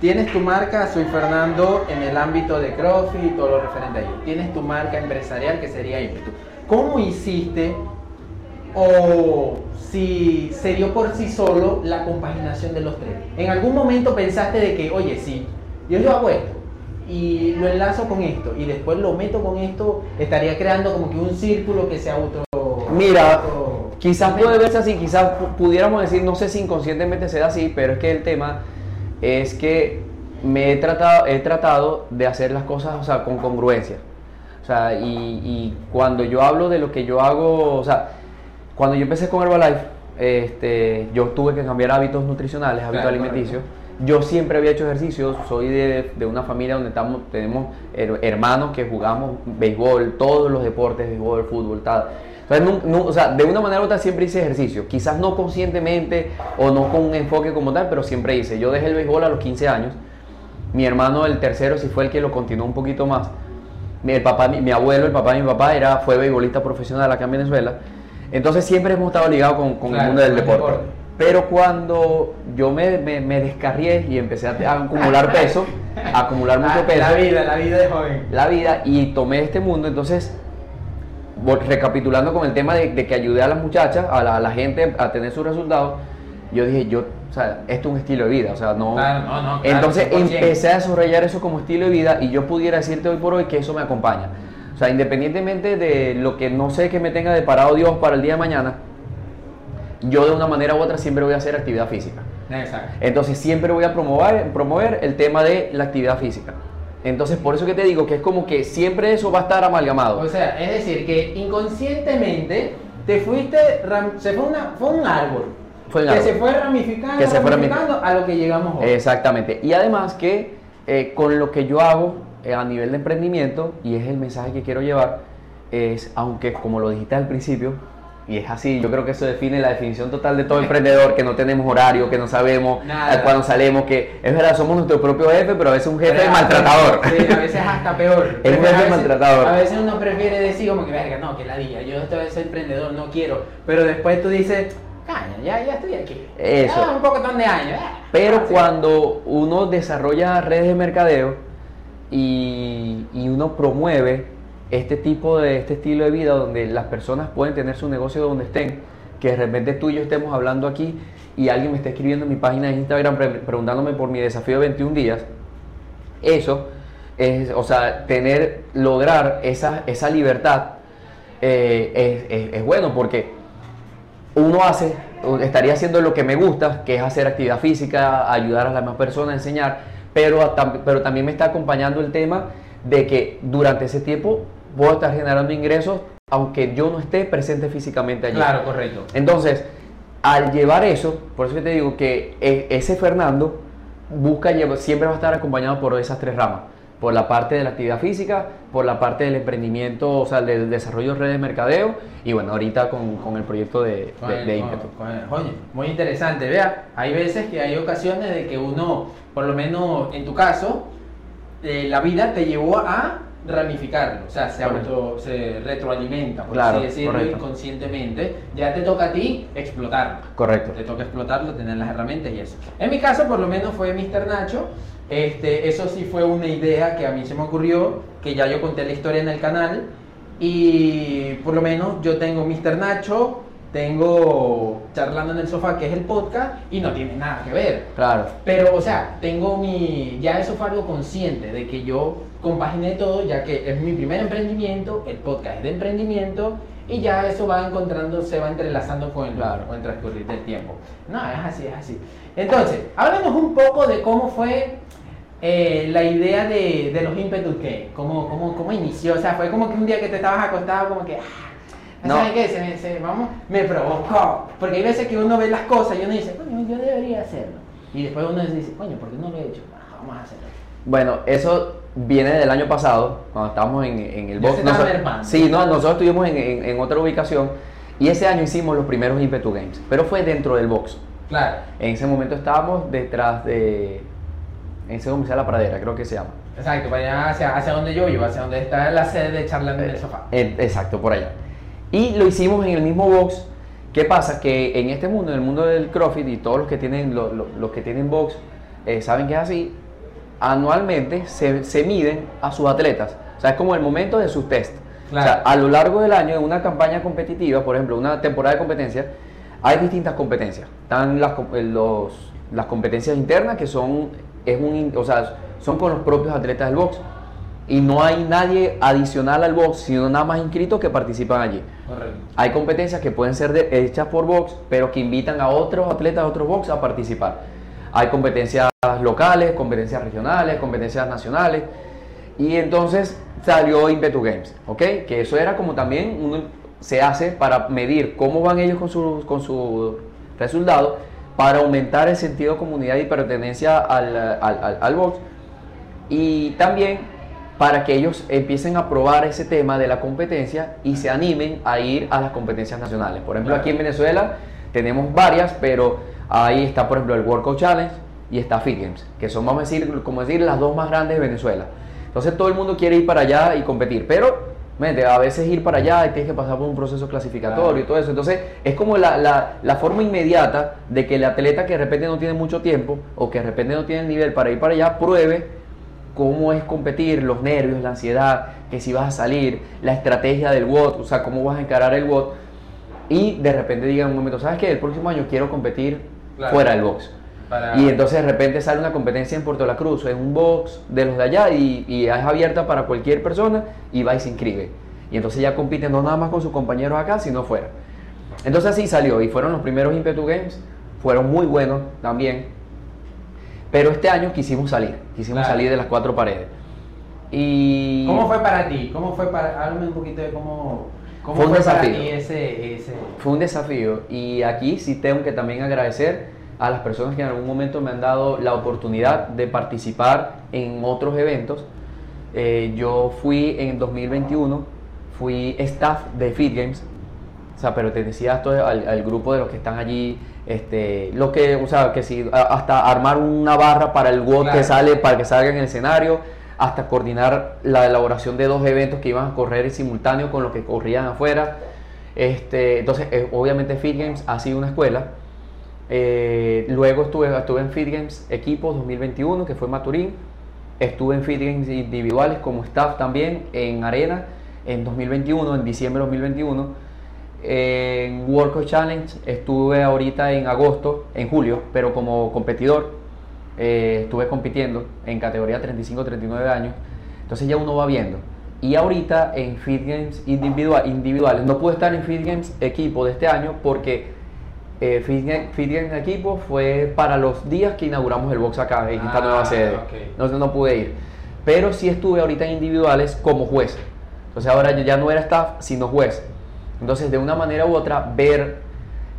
S2: Tienes tu marca, soy Fernando, en el ámbito de CrossFit y todo lo referente a ello. Tienes tu marca empresarial que sería Impetu. ¿Cómo hiciste o si se dio por sí solo la compaginación de los tres? ¿En algún momento pensaste de que, oye, sí, yo yo hago esto y lo enlazo con esto y después lo meto con esto, estaría creando como que un círculo que sea auto...
S1: Mira, quizás puede verse así, quizás pu- pudiéramos decir, no sé si inconscientemente se da así, pero es que el tema es que me he tratado, he tratado de hacer las cosas o sea, con congruencia. O sea, y, y cuando yo hablo de lo que yo hago, o sea, cuando yo empecé con Herbalife, este, yo tuve que cambiar hábitos nutricionales, hábitos
S2: Claro,
S1: alimenticios. Yo siempre había hecho ejercicio, soy de, de una familia donde estamos, tenemos her- hermanos que jugamos béisbol, todos los deportes, béisbol, fútbol, tal. Entonces, o sea, de una manera u otra siempre hice ejercicio, quizás no conscientemente o no con un enfoque como tal, pero siempre hice. Yo dejé el béisbol a los 15 años, mi hermano, el tercero, sí fue el que lo continuó un poquito más. Mi, el papá, mi, mi abuelo, el papá de mi papá, era, fue beisbolista profesional acá en Venezuela. Entonces siempre hemos estado ligados con, con el mundo del deporte. Pero cuando yo me, me, me descarrié y empecé a, a acumular peso, a acumular mucho
S2: La,
S1: peso,
S2: la vida, la vida de joven.
S1: la vida y tomé este mundo, entonces, recapitulando con el tema de, de que ayudé a las muchachas, a la, a la gente a tener sus resultados, yo dije, yo, o sea, esto es un estilo de vida, o sea, no...
S2: Claro, no, no, claro,
S1: entonces
S2: 100%.
S1: empecé a desarrollar eso como estilo de vida y yo pudiera decirte hoy por hoy que eso me acompaña. O sea, independientemente de lo que no sé que me tenga deparado Dios para el día de mañana, yo de una manera u otra siempre voy a hacer actividad física.
S2: Exacto.
S1: Entonces siempre voy a promover, promover el tema de la actividad física. Entonces por eso que te digo que es como que siempre eso va a estar amalgamado.
S2: O sea, es decir, que inconscientemente te fuiste, se fue, una, fue un árbol.
S1: Fue un
S2: que
S1: árbol.
S2: se fue ramificando,
S1: Que se fue
S2: ramificando a lo que llegamos hoy.
S1: Exactamente. Y además que eh, con lo que yo hago eh, a nivel de emprendimiento, y es el mensaje que quiero llevar, es, aunque como lo dijiste al principio, y es así, yo creo que eso define la definición total de todo emprendedor, que no tenemos horario, que no sabemos
S2: Nada.
S1: a cuándo salimos, que es verdad, somos nuestro propio jefe, pero a veces un jefe
S2: Pero-
S1: maltratador.
S2: Sí, a veces hasta peor.
S1: Es un jefe maltratador.
S2: A veces uno prefiere decir como que, verga, no, que la diga, yo esto es emprendedor, no quiero. Pero después tú dices, años, ya, ya estoy aquí.
S1: Eso.
S2: Ah, un poco de años. ah,
S1: Pero cuando uno desarrolla redes de mercadeo y, y uno promueve este tipo de este estilo de vida donde las personas pueden tener su negocio donde estén, que de repente tú y yo estemos hablando aquí y alguien me está escribiendo en mi página de Instagram pre- preguntándome por mi desafío de 21 días, eso es, o sea, tener, lograr esa, esa libertad eh, es, bueno porque uno hace, estaría haciendo lo que me gusta, que es hacer actividad física, ayudar a las demás personas, enseñar, pero, a pero también me está acompañando el tema de que durante ese tiempo puedo estar generando ingresos aunque yo no esté presente físicamente allí.
S2: Claro, correcto.
S1: Entonces, al llevar eso, por eso que te digo que e- ese Fernando busca llevar- siempre va a estar acompañado por esas tres ramas. Por la parte de la actividad física, por la parte del emprendimiento, o sea, del desarrollo de redes de mercadeo y bueno, ahorita con, con el proyecto de,
S2: Con
S1: de,
S2: el-
S1: de
S2: con-
S1: ímpetu.
S2: con el- Oye, muy interesante. Vea, hay veces que hay ocasiones de que uno, por lo menos en tu caso, eh, la vida te llevó a ramificarlo, o sea, se, auto, se retroalimenta, por
S1: Claro,
S2: así decirlo,
S1: correcto.
S2: inconscientemente. Ya te toca a ti explotarlo.
S1: Correcto.
S2: Te toca explotarlo, tener las herramientas y eso. En mi caso, por lo menos fue Mr. Nacho. Este, eso sí fue una idea que a mí se me ocurrió, que ya yo conté la historia en el canal. Y por lo menos yo tengo Mr. Nacho, tengo Charlando en el Sofá, que es el podcast, y no tiene nada que ver.
S1: Claro.
S2: Pero, o sea, tengo mi. Ya eso fue algo consciente de que yo compaginé todo, ya que es mi primer emprendimiento, el podcast es de emprendimiento, y ya eso va encontrando, se va entrelazando con el,
S1: Claro.
S2: con el transcurrir del tiempo. No, es así, es así. Entonces, háblanos un poco de cómo fue eh, la idea de, de los ímpetus que, cómo, cómo, cómo inició. O sea, fue como que un día que te estabas acostado, como que. ah,
S1: No.
S2: ¿Sabes qué? Se me, se- vamos, me provocó. Porque hay veces que uno ve las cosas y uno dice, coño, yo debería hacerlo. Y después uno dice, coño, ¿por qué no lo he hecho? Ah, vamos a hacerlo.
S1: Bueno, eso viene del año pasado, cuando estábamos en, en el
S2: mermando.
S1: sí, no, nosotros estuvimos en, en- en otra ubicación y ese año hicimos los primeros Impetu Games, pero fue dentro del box.
S2: Claro.
S1: En ese momento estábamos detrás de. En ese comercial La Pradera, creo que se llama.
S2: Exacto, para allá hacia, hacia donde yo iba, hacia donde está la sede de charlando en el sofá.
S1: Eh, exacto, por allá. Y lo hicimos en el mismo box. ¿Qué pasa? Que en este mundo, en el mundo del CrossFit y todos los que tienen, lo- lo- los que tienen box, eh, saben que es así, anualmente se, se miden a sus atletas. O sea, es como el momento de sus test.
S2: Claro.
S1: O sea, a lo largo del año, en una campaña competitiva, por ejemplo, una temporada de competencia, hay distintas competencias. Están las, eh, los- las competencias internas, que son, es un, o sea, son con los propios atletas del box. Y no hay nadie adicional al box, sino nada más inscritos que participan allí.
S2: Correcto.
S1: Hay competencias que pueden ser de- hechas por box, pero que invitan a otros atletas de otros box a participar. Hay competencias locales, competencias regionales, competencias nacionales. Y entonces salió Impetu Games, ¿ok? Que eso era como también uno se hace para medir cómo van ellos con su, con su resultado, para aumentar el sentido de comunidad y pertenencia al, al, al- al box. Y también para que ellos empiecen a probar ese tema de la competencia y se animen a ir a las competencias nacionales. Por ejemplo,
S2: Claro.
S1: aquí en Venezuela tenemos varias, pero ahí está, por ejemplo, el Workout Challenge y está Fit Games, que son, vamos a decir, como decir, las dos más grandes de Venezuela. Entonces todo el mundo quiere ir para allá y competir, pero mente, a veces ir para allá y tienes que pasar por un proceso clasificatorio
S2: Claro.
S1: y todo eso. Entonces es como la, la- la forma inmediata de que el atleta que de repente no tiene mucho tiempo o que de repente no tiene el nivel para ir para allá, pruebe cómo es competir, los nervios, la ansiedad, que si vas a salir, la estrategia del WOT, o sea, cómo vas a encarar el WOT, y de repente diga en un momento, ¿sabes qué? El próximo año quiero competir
S2: Claro.
S1: fuera del box.
S2: Para-
S1: Y entonces de repente sale una competencia en Puerto La Cruz, en un box de los de allá, y, y es abierta para cualquier persona, y va y se inscribe. Y entonces ya compiten no nada más con sus compañeros acá, sino fuera. Entonces así salió, y fueron los primeros Impetu Games, fueron muy buenos también. Pero este año quisimos salir, quisimos
S2: Claro.
S1: salir de las cuatro paredes. Y
S2: ¿Cómo fue para ti? ¿Cómo fue para.? Háblame un poquito de cómo. ¿Cómo
S1: Fue un
S2: fue para
S1: desafío.
S2: ti ese, ese.
S1: fue un desafío. Y aquí sí tengo que también agradecer a las personas que en algún momento me han dado la oportunidad de participar en otros eventos. Eh, yo fui en 2021, fui staff de Fit Games, o sea, pertenecía al, al grupo de los que están allí, este, lo que, o sea, que si hasta armar una barra para el
S2: Claro.
S1: que sale, para que salga en el escenario, hasta coordinar la elaboración de dos eventos que iban a correr en simultáneo con los que corrían afuera. Este, entonces, obviamente Fit Games ha sido una escuela Eh, luego estuve, estuve en Fit Games Equipos 2021, que fue Maturín. Estuve en Fit Games individuales como staff también en Arena en 2021, en diciembre de 2021. En World Challenge estuve ahorita en agosto, en julio, pero como competidor. Eh, estuve compitiendo en categoría 35-39 años. Entonces ya uno va viendo. Y ahorita en Fit Games individual, individuales, no pude estar en Fit Games equipo de este año porque eh, Fit, Games equipo fue para los días que inauguramos el box acá en esta nueva ah, sede. Entonces no pude ir. Pero sí estuve ahorita en individuales como juez. Entonces ahora yo ya no era staff, sino juez. Entonces de una manera u otra ver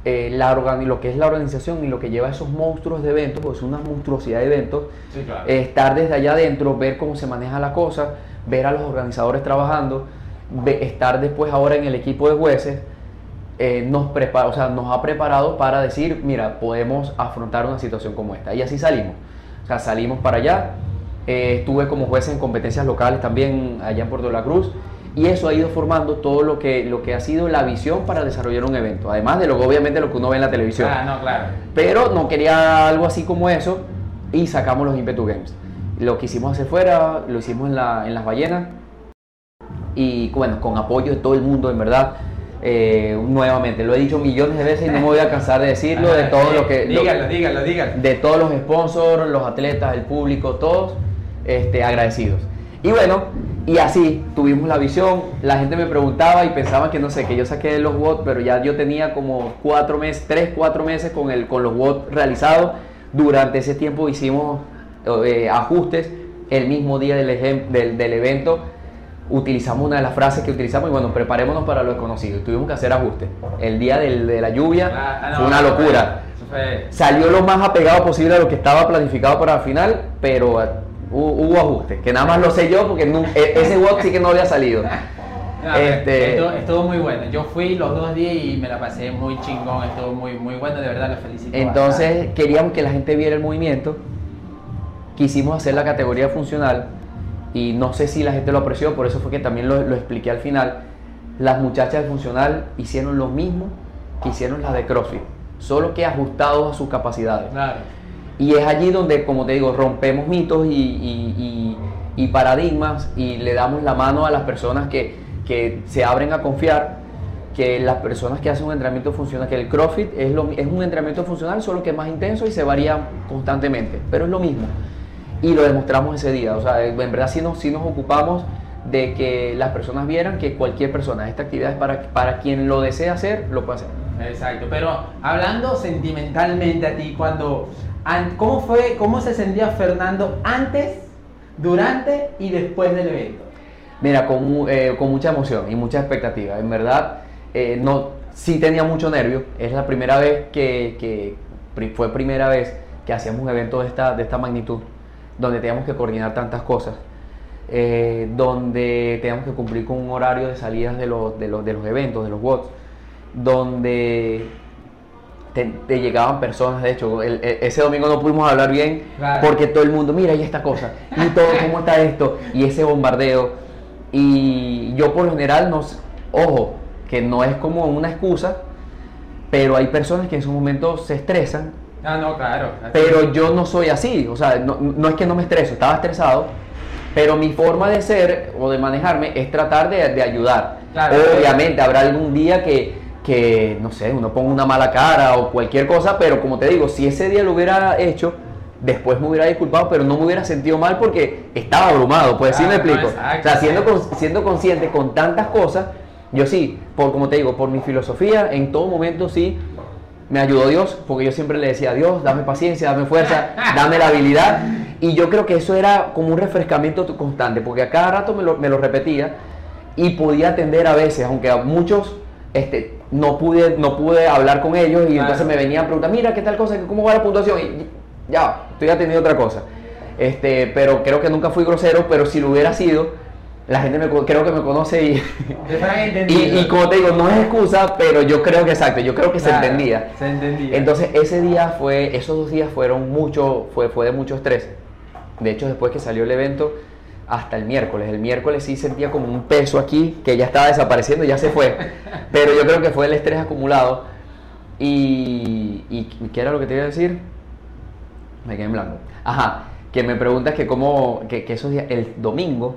S1: eh, la lo que es la organización y lo que lleva esos monstruos de eventos, pues es una monstruosidad de eventos, estar desde allá adentro, ver cómo se maneja la cosa, ver a los organizadores trabajando, estar después ahora en el equipo de jueces, eh, nos, prepara, o sea, nos ha preparado para decir, mira, podemos afrontar una situación como esta. Y así salimos. O sea, salimos para allá. Eh, estuve como juez en competencias locales también allá en Puerto de la Cruz. Y eso ha ido formando todo lo que, lo que ha sido la visión para desarrollar un evento. Además de lo obviamente lo que uno ve en la televisión.
S2: Ah, no, claro.
S1: Pero no quería algo así como eso y sacamos los Impetu Games. Lo que hicimos hacia fuera, lo hicimos en, la, en las ballenas y bueno, con apoyo de todo el mundo, en verdad. Eh, nuevamente, lo he dicho millones de veces y no me voy a cansar de decirlo, de todo lo que...
S2: Dígalo, dígalo, dígalo.
S1: De todos los sponsors, los atletas, el público, todos este, agradecidos. Y bueno, y así tuvimos la visión, la gente me preguntaba y pensaba que no sé, que yo saqué los WOT, pero ya yo tenía como cuatro meses, tres, cuatro meses con, el, con los WOT realizados. Durante ese tiempo hicimos eh, ajustes el mismo día del, del, del evento utilizamos una de las frases que utilizamos y bueno, preparémonos para lo desconocido. Tuvimos que hacer ajustes. El día de la lluvia ah, ah, fue una locura. Salió lo más apegado posible a lo que estaba planificado para el final, pero hubo, ajustes, que nada más lo sé yo porque e, ese walk sí que no había salido.
S2: este... estuvo, muy bueno. Yo fui los dos días y me la pasé muy chingón, estuvo muy, muy bueno, de verdad, lo felicito.
S1: Entonces queríamos que la gente viera el movimiento, quisimos hacer la categoría funcional y no sé si la gente lo apreció, por eso fue que también lo, expliqué al final. Las muchachas de funcional hicieron lo mismo que hicieron las de CrossFit, solo que ajustados a sus capacidades. Y es allí donde, como te digo, rompemos mitos y, paradigmas y le damos la mano a las personas que, que, se abren a confiar que las personas que hacen un entrenamiento funcional, que el CrossFit es, lo, es un entrenamiento funcional, solo que es más intenso y se varía constantemente, pero es lo mismo y lo demostramos ese día. O sea, en verdad sí nos, sí nos ocupamos de que las personas vieran que cualquier persona, esta actividad es para, para quien lo desea hacer, lo puede hacer.
S2: Exacto, pero hablando sentimentalmente a ti, cuando, ¿cómo fue, cómo se sentía Fernando antes, durante y después del evento?
S1: Mira, con, eh, con mucha emoción y mucha expectativa. En verdad, eh, no, sí tenía mucho nervio. Es la primera vez que, que, fue primera vez que hacíamos un evento de esta, de esta magnitud donde teníamos que coordinar tantas cosas, eh, donde teníamos que cumplir con un horario de salidas de los, de los, de los eventos, de los WOTS, donde te, llegaban personas, de hecho, e, ese domingo no pudimos hablar bien porque todo el mundo, mira, y esta cosa, y todo, cómo está esto, y ese bombardeo. Y yo por lo general, no, ojo, que no es como una excusa, pero hay personas que en su momento se estresan
S2: Ah, no, claro.
S1: Pero yo no soy así, o sea, no, es que no me estreso, estaba estresado, pero mi forma de ser o de manejarme es tratar de, ayudar. Obviamente habrá algún día que, que, no sé, uno ponga una mala cara o cualquier cosa, pero como te digo, si ese día lo hubiera hecho, después me hubiera disculpado, pero no me hubiera sentido mal porque estaba abrumado, pues sí me explico. o sea, siendo, siendo consciente con tantas cosas, yo sí, por como te digo, por mi filosofía, en todo momento sí me ayudó Dios, porque yo siempre le decía, Dios, dame paciencia, dame fuerza, dame la habilidad. Y yo creo que eso era como un refrescamiento constante, porque a cada rato me lo, me lo repetía y podía atender a veces, aunque a muchos este, no, pude, no pude hablar con ellos y entonces me venían a preguntar, mira, ¿qué tal cosa? ¿Cómo va la puntuación? Y ya, estoy atendiendo otra cosa. Este, pero creo que nunca fui grosero, pero si lo hubiera sido, la gente me, creo que me conoce y, y, como te digo, no es excusa, pero yo creo que exacto, yo creo que se entendía.
S2: Se entendía.
S1: Entonces ese día fue, esos dos días fueron mucho, fue, fue de mucho estrés. De hecho, después que salió el evento, hasta el miércoles. El miércoles sí sentía como un peso aquí que ya estaba desapareciendo, ya se fue. Pero yo creo que fue el estrés acumulado. Y, y ¿qué era lo que te iba a decir? Me quedé en blanco. Ajá, que me preguntas que cómo, que, que esos días, el domingo,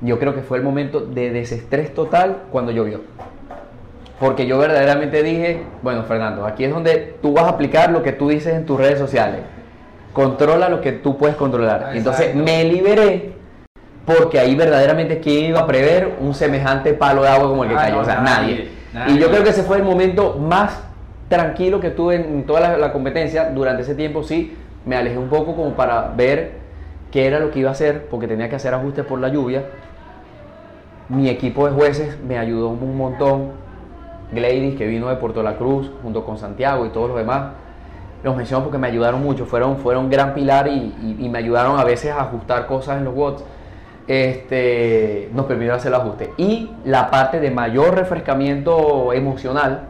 S1: yo creo que fue el momento de desestrés total cuando llovió. Porque yo verdaderamente dije, bueno, Fernando, aquí es donde tú vas a aplicar lo que tú dices en tus redes sociales. Controla lo que tú puedes controlar.
S2: Ah,
S1: Entonces
S2: exacto.
S1: me liberé porque ahí verdaderamente quién iba a prever un semejante palo de agua como el que
S2: Ah,
S1: cayó.
S2: no,
S1: o sea,
S2: nadie.
S1: Y yo creo que ese fue el momento más tranquilo que tuve en toda la, la competencia. Durante ese tiempo sí me alejé un poco como para ver qué era lo que iba a hacer, porque tenía que hacer ajustes por la lluvia. Mi equipo de jueces me ayudó un montón. Gladys, que vino de Puerto La Cruz, junto con Santiago y todos los demás. Los menciono porque me ayudaron mucho, fueron, fueron gran pilar y, y- y me ayudaron a veces a ajustar cosas en los watts. Este, nos permitió hacer el ajuste. Y la parte de mayor refrescamiento emocional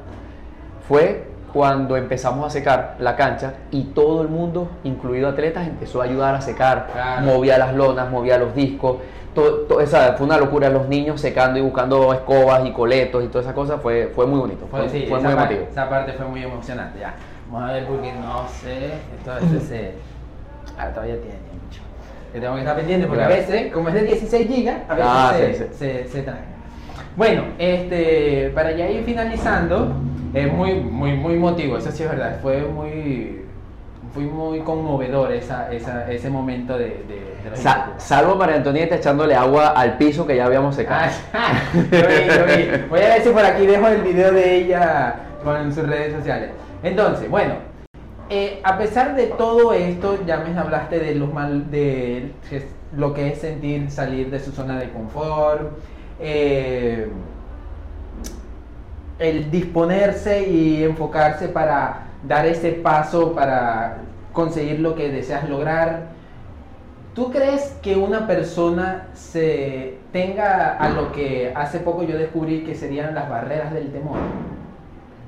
S1: fue cuando empezamos a secar la cancha y todo el mundo, incluido atletas, empezó a ayudar a secar,
S2: Claro.
S1: movía las lonas, movía los discos, todo, todo- esa, fue una locura, los niños secando y buscando escobas y coletos y todas esas cosas, fue, fue muy bonito, fue,
S2: Fue, sí,
S1: fue
S2: esa,
S1: muy
S2: parte,
S1: emotivo.
S2: esa parte fue muy emocionante, ya. Vamos a ver porque no sé, esto a veces se... Ah, todavía tiene mucho. Que tengo que estar pendiente porque
S1: Claro.
S2: a veces, como es de 16 GB, a veces
S1: Ah,
S2: se,
S1: sí, sí.
S2: se, se trae. Bueno, este, para ya ir finalizando, es muy, muy, muy emotivo, eso sí es verdad, fue muy, fue muy conmovedor esa, esa, ese momento de, de, de los
S1: Sa- salvo María Antonieta echándole agua al piso que ya habíamos secado.
S2: Ah, yo vi, yo vi. Voy a ver si por aquí dejo el video de ella con sus redes sociales. Entonces, bueno, eh, a pesar de todo esto, ya me hablaste de, los mal, de lo que es sentir salir de su zona de confort, eh, el disponerse y enfocarse para dar ese paso para conseguir lo que deseas lograr. ¿Tú crees que una persona se tenga a lo que hace poco yo descubrí que serían las barreras del temor?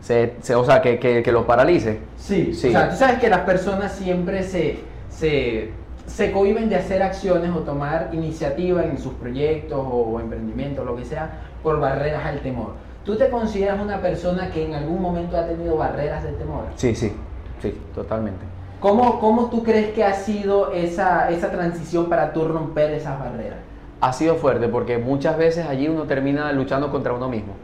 S1: Se- se- o sea, que, que- que lo paralice.
S2: Sí,
S1: Sí.
S2: O sea, tú sabes que las personas siempre se, se, se cohiben de hacer acciones o tomar iniciativa en sus proyectos o emprendimientos, lo que sea, por barreras al temor. ¿Tú te consideras una persona que en algún momento ha tenido barreras del temor?
S1: Sí, sí, sí, totalmente.
S2: ¿Cómo, cómo tú crees que ha sido esa, esa transición para tú romper esas barreras?
S1: Ha sido fuerte porque muchas veces allí uno termina luchando contra uno mismo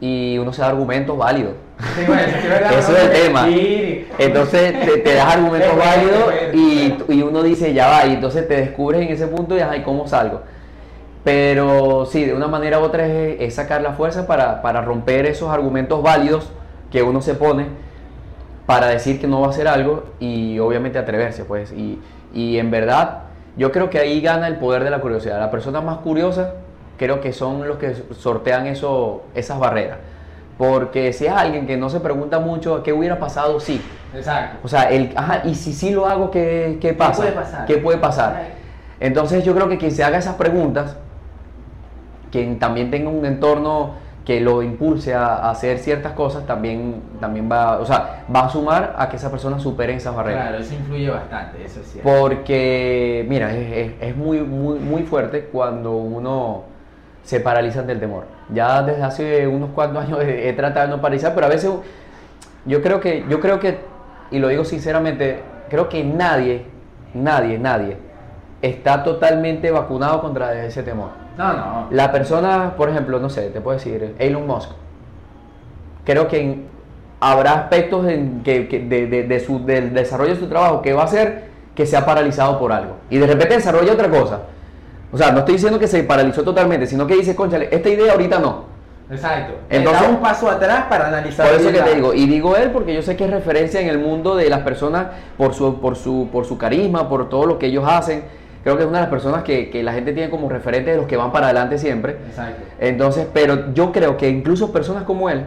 S1: y uno se da argumentos válidos.
S2: Sí, bueno, sí, ¿verdad?
S1: Eso es el tema.
S2: decir.
S1: Entonces te, te das argumentos válidos y, y uno dice ya va y entonces te descubres en ese punto y ay, ¿cómo salgo? Pero sí, de una manera u otra es, es sacar la fuerza para, para romper esos argumentos válidos que uno se pone para decir que no va a hacer algo y obviamente atreverse, pues. Y, y en verdad, yo creo que ahí gana el poder de la curiosidad. Las personas más curiosas creo que son los que sortean eso, esas barreras. Porque si es alguien que no se pregunta mucho qué hubiera pasado, sí.
S2: Exacto.
S1: O sea, el, ajá, y si sí lo hago, ¿qué, qué pasa?
S2: puede pasar?
S1: ¿Qué puede pasar? Entonces yo creo que quien se haga esas preguntas, quien también tenga un entorno que lo impulse a, a hacer ciertas cosas, también, también va, o sea, va a sumar a que esa persona supere esas barreras.
S2: Claro, eso influye bastante, eso es cierto.
S1: Porque, mira, es, es- es muy, muy, muy fuerte cuando uno se paraliza ante el temor. Ya desde hace unos cuantos años he, he tratado de no paralizar, pero a veces yo creo que, yo creo que, y lo digo sinceramente, creo que nadie, nadie, nadie está totalmente vacunado contra ese temor.
S2: No, no.
S1: La persona, por ejemplo, no sé, te puedo decir, Elon Musk. Creo que en- habrá aspectos en que, que de, de- de su, del desarrollo de su trabajo que va a hacer que sea paralizado por algo. Y de repente desarrolla otra cosa. O sea, no estoy diciendo que se paralizó totalmente, sino que dice, conchale, esta idea ahorita no.
S2: Exacto.
S1: Entonces-
S2: da un paso atrás para analizar.
S1: Por eso que te digo, y digo él porque yo sé que es referencia en el mundo de las personas por su, por su, por su carisma, por todo lo que ellos hacen. Creo que es una de las personas que, que la gente tiene como referente de los que van para adelante siempre.
S2: Exacto.
S1: Entonces, pero yo creo que incluso personas como él,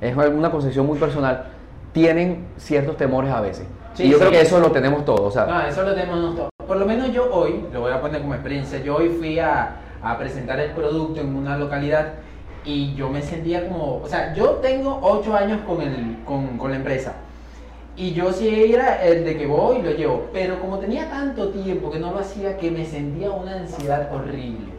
S1: es una concepción muy personal, tienen ciertos temores a veces.
S2: Sí,
S1: y yo
S2: sí.
S1: creo que eso lo tenemos todos. O sea,
S2: No, eso lo tenemos nosotros. Por lo menos yo hoy, lo voy a poner como experiencia, yo hoy fui a, a presentar el producto en una localidad y yo me sentía como, o sea, yo tengo 8 años con, el, con, con la empresa. Y yo sí era el de que voy y lo llevo. Pero como tenía tanto tiempo que no lo hacía, que me sentía una ansiedad horrible.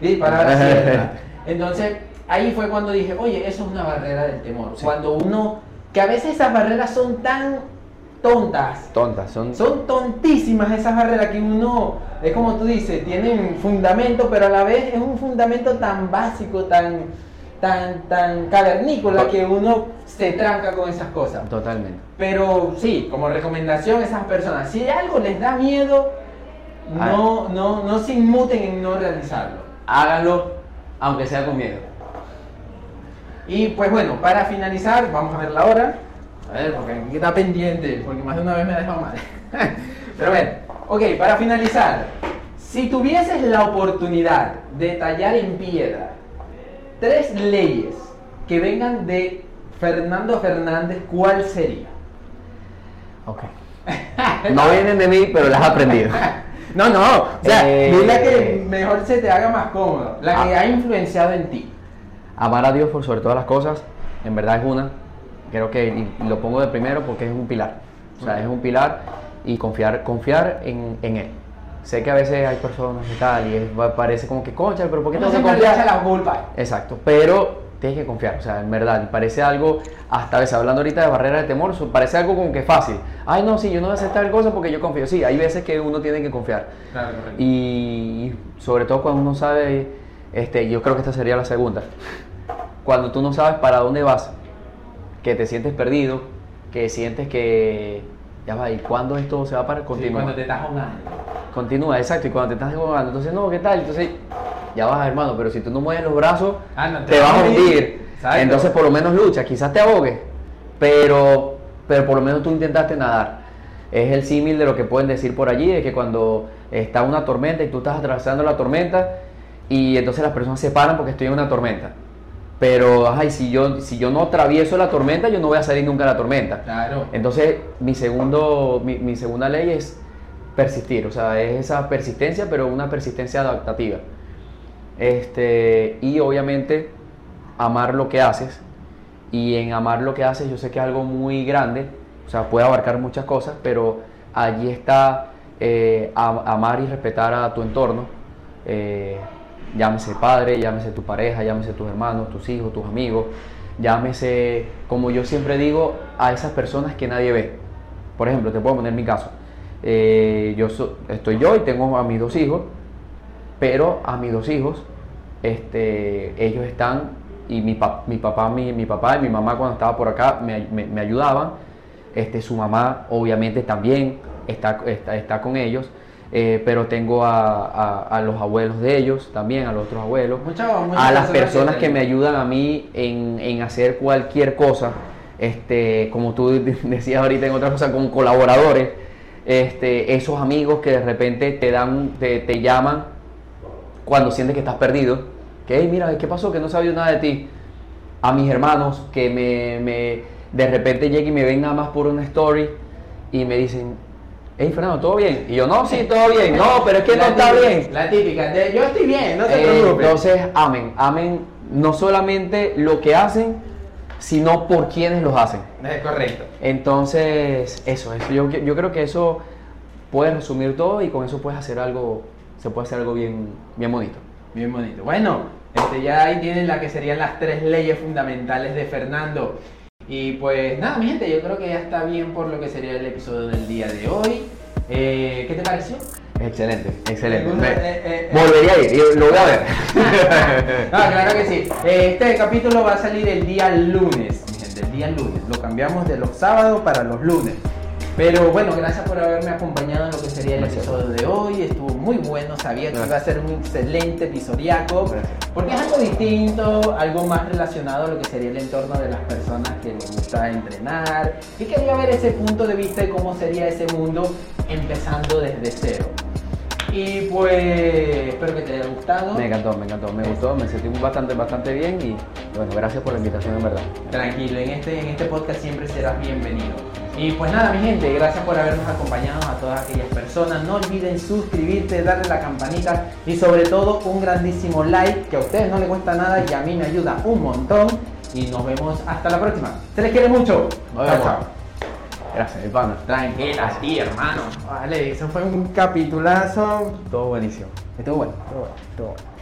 S2: Y cierta. Entonces, ahí fue cuando dije, oye, eso es una barrera del temor.
S1: Sí.
S2: Cuando uno que a veces esas barreras son tan tontas.
S1: Tontas, son...
S2: Son tontísimas esas barreras que uno, es como tú dices, tienen fundamento, pero a la vez es un fundamento tan básico, tan, tan, tan cavernícola que uno se tranca con esas cosas.
S1: Totalmente.
S2: Pero sí, como recomendación a esas personas, si algo les da miedo, no, no, no se inmuten en no realizarlo.
S1: Háganlo, aunque sea con miedo.
S2: Y pues bueno, para finalizar, vamos a ver la hora. A ver, porque aquí está pendiente, porque más de una vez me ha dejado mal. Pero bueno, ok, para finalizar, si tuvieses la oportunidad de tallar en piedra tres leyes que vengan de Fernando Fernández, ¿cuál sería?
S1: Ok. No vienen de mí, pero las he aprendido.
S2: No, no, o sea,
S1: Eh,
S2: di la que mejor se te haga más cómodo, la que
S1: Ah.
S2: ha influenciado en ti.
S1: Amar a Dios por sobre todas las cosas, en verdad es una. Creo que y lo pongo de primero porque es un pilar. O sea, es un pilar y confiar, confiar en, en Él. Sé que a veces hay personas y tal, y es- parece como que, concha, pero ¿por qué tengo que confiar?
S2: la culpa.
S1: Exacto, pero tienes que confiar, o sea, en verdad, y parece algo, hasta a veces hablando ahorita de barrera de temor, parece algo como que fácil. Ay, no, sí, yo no voy a hacer tal cosa porque yo confío. Sí, hay veces que uno tiene que confiar.
S2: Claro, correcto.
S1: Y sobre todo cuando uno sabe, este, yo creo que esta sería la segunda, cuando tú no sabes para dónde vas, que te sientes perdido, que sientes que, ya va, ¿y cuándo esto se va para
S2: Sí,
S1: continuar?
S2: cuando te estás ahogando.
S1: Continúa, exacto, y cuando te estás jugando, entonces, no, ¿qué tal? Entonces, ya vas, hermano, pero si tú no mueves los brazos,
S2: Ah, no,
S1: te, vas a hundir. Entonces, por lo menos lucha, quizás te ahogues, pero, pero por lo menos tú intentaste nadar. Es el símil de lo que pueden decir por allí, de que cuando está una tormenta y tú estás atravesando la tormenta, y entonces las personas se paran porque estoy en una tormenta. Pero, ay, si yo, si yo no atravieso la tormenta, yo no voy a salir nunca de la tormenta.
S2: Claro.
S1: Entonces, mi, segundo, mi, mi segunda ley es persistir, o sea, es esa persistencia, pero una persistencia adaptativa. Este, y obviamente, amar lo que haces. Y en amar lo que haces, yo sé que es algo muy grande, o sea, puede abarcar muchas cosas, pero allí está eh, am- amar y respetar a tu entorno. eh, llámese padre, llámese tu pareja, llámese tus hermanos, tus hijos, tus amigos, llámese, como yo siempre digo, a esas personas que nadie ve. Por ejemplo, te puedo poner mi caso. Eh, yo estoy yo y tengo a mis dos hijos, pero a mis dos hijos, este, ellos están, y mi, mi papá, mi, mi papá y mi mamá cuando estaba por acá me, me- me ayudaban, este, su mamá obviamente también está, está, está con ellos, eh, pero tengo a, a- a los abuelos de ellos también, a los otros abuelos, a las personas que me ayudan a mí en, en hacer cualquier cosa, este, como tú decías ahorita en otras cosas, con colaboradores, este, esos amigos que de repente te dan, te, te llaman cuando sientes que estás perdido, que hey, mira, ¿qué pasó? Que no sabía nada de ti. A mis hermanos que me, me de repente llegan y me ven nada más por una story y me dicen, hey Fernando, ¿todo bien? Y yo, no, sí, todo bien, no, pero es que no está bien.
S2: La típica, de, yo estoy bien, no te
S1: Eh,
S2: preocupes.
S1: entonces, amen, amen no solamente lo que hacen, sino por quienes los hacen.
S2: Es correcto.
S1: Entonces, eso, eso yo, yo creo que eso puede resumir todo y con eso puedes hacer algo, se puede hacer algo bien, bien bonito.
S2: Bien bonito. Bueno, este, ya ahí tienen la que serían las tres leyes fundamentales de Fernando. Y pues nada, mi gente, yo creo que ya está bien por lo que sería el episodio del día de hoy. Eh, ¿Qué te pareció?
S1: Excelente, excelente.
S2: Me eh, eh, eh.
S1: volvería a ir, lo voy a ver.
S2: Ah, claro que sí. Este capítulo va a salir el día lunes, mi gente, el día lunes. Lo cambiamos de los sábados para los lunes. Pero bueno, gracias por haberme acompañado en lo que sería el
S1: Gracias.
S2: episodio de hoy. Estuvo muy bueno, sabía que
S1: Gracias.
S2: iba a ser un excelente episodiaco.
S1: Gracias.
S2: Porque es algo distinto, algo más relacionado a lo que sería el entorno de las personas que les gusta entrenar. Y quería ver ese punto de vista de cómo sería ese mundo empezando desde cero. Y pues espero que te haya gustado.
S1: Me encantó, me encantó, me gustó, me sentí bastante, bastante bien y bueno, gracias por la invitación en verdad.
S2: Tranquilo, en este, en este podcast siempre serás bienvenido. Y pues nada, mi gente, gracias por habernos acompañado a todas aquellas personas. No olviden suscribirte, darle la campanita y sobre todo un grandísimo like que a ustedes no les cuesta nada y a mí me ayuda un montón. Y nos vemos hasta la próxima. Se les quiere mucho.
S1: Nos vemos.
S2: chao.
S1: Gracias, mi pana.
S2: Tranquila, sí, hermano. Vale, eso fue un capitulazo.
S1: Todo buenísimo.
S2: Estuvo bueno, estuvo bueno, estuvo bueno.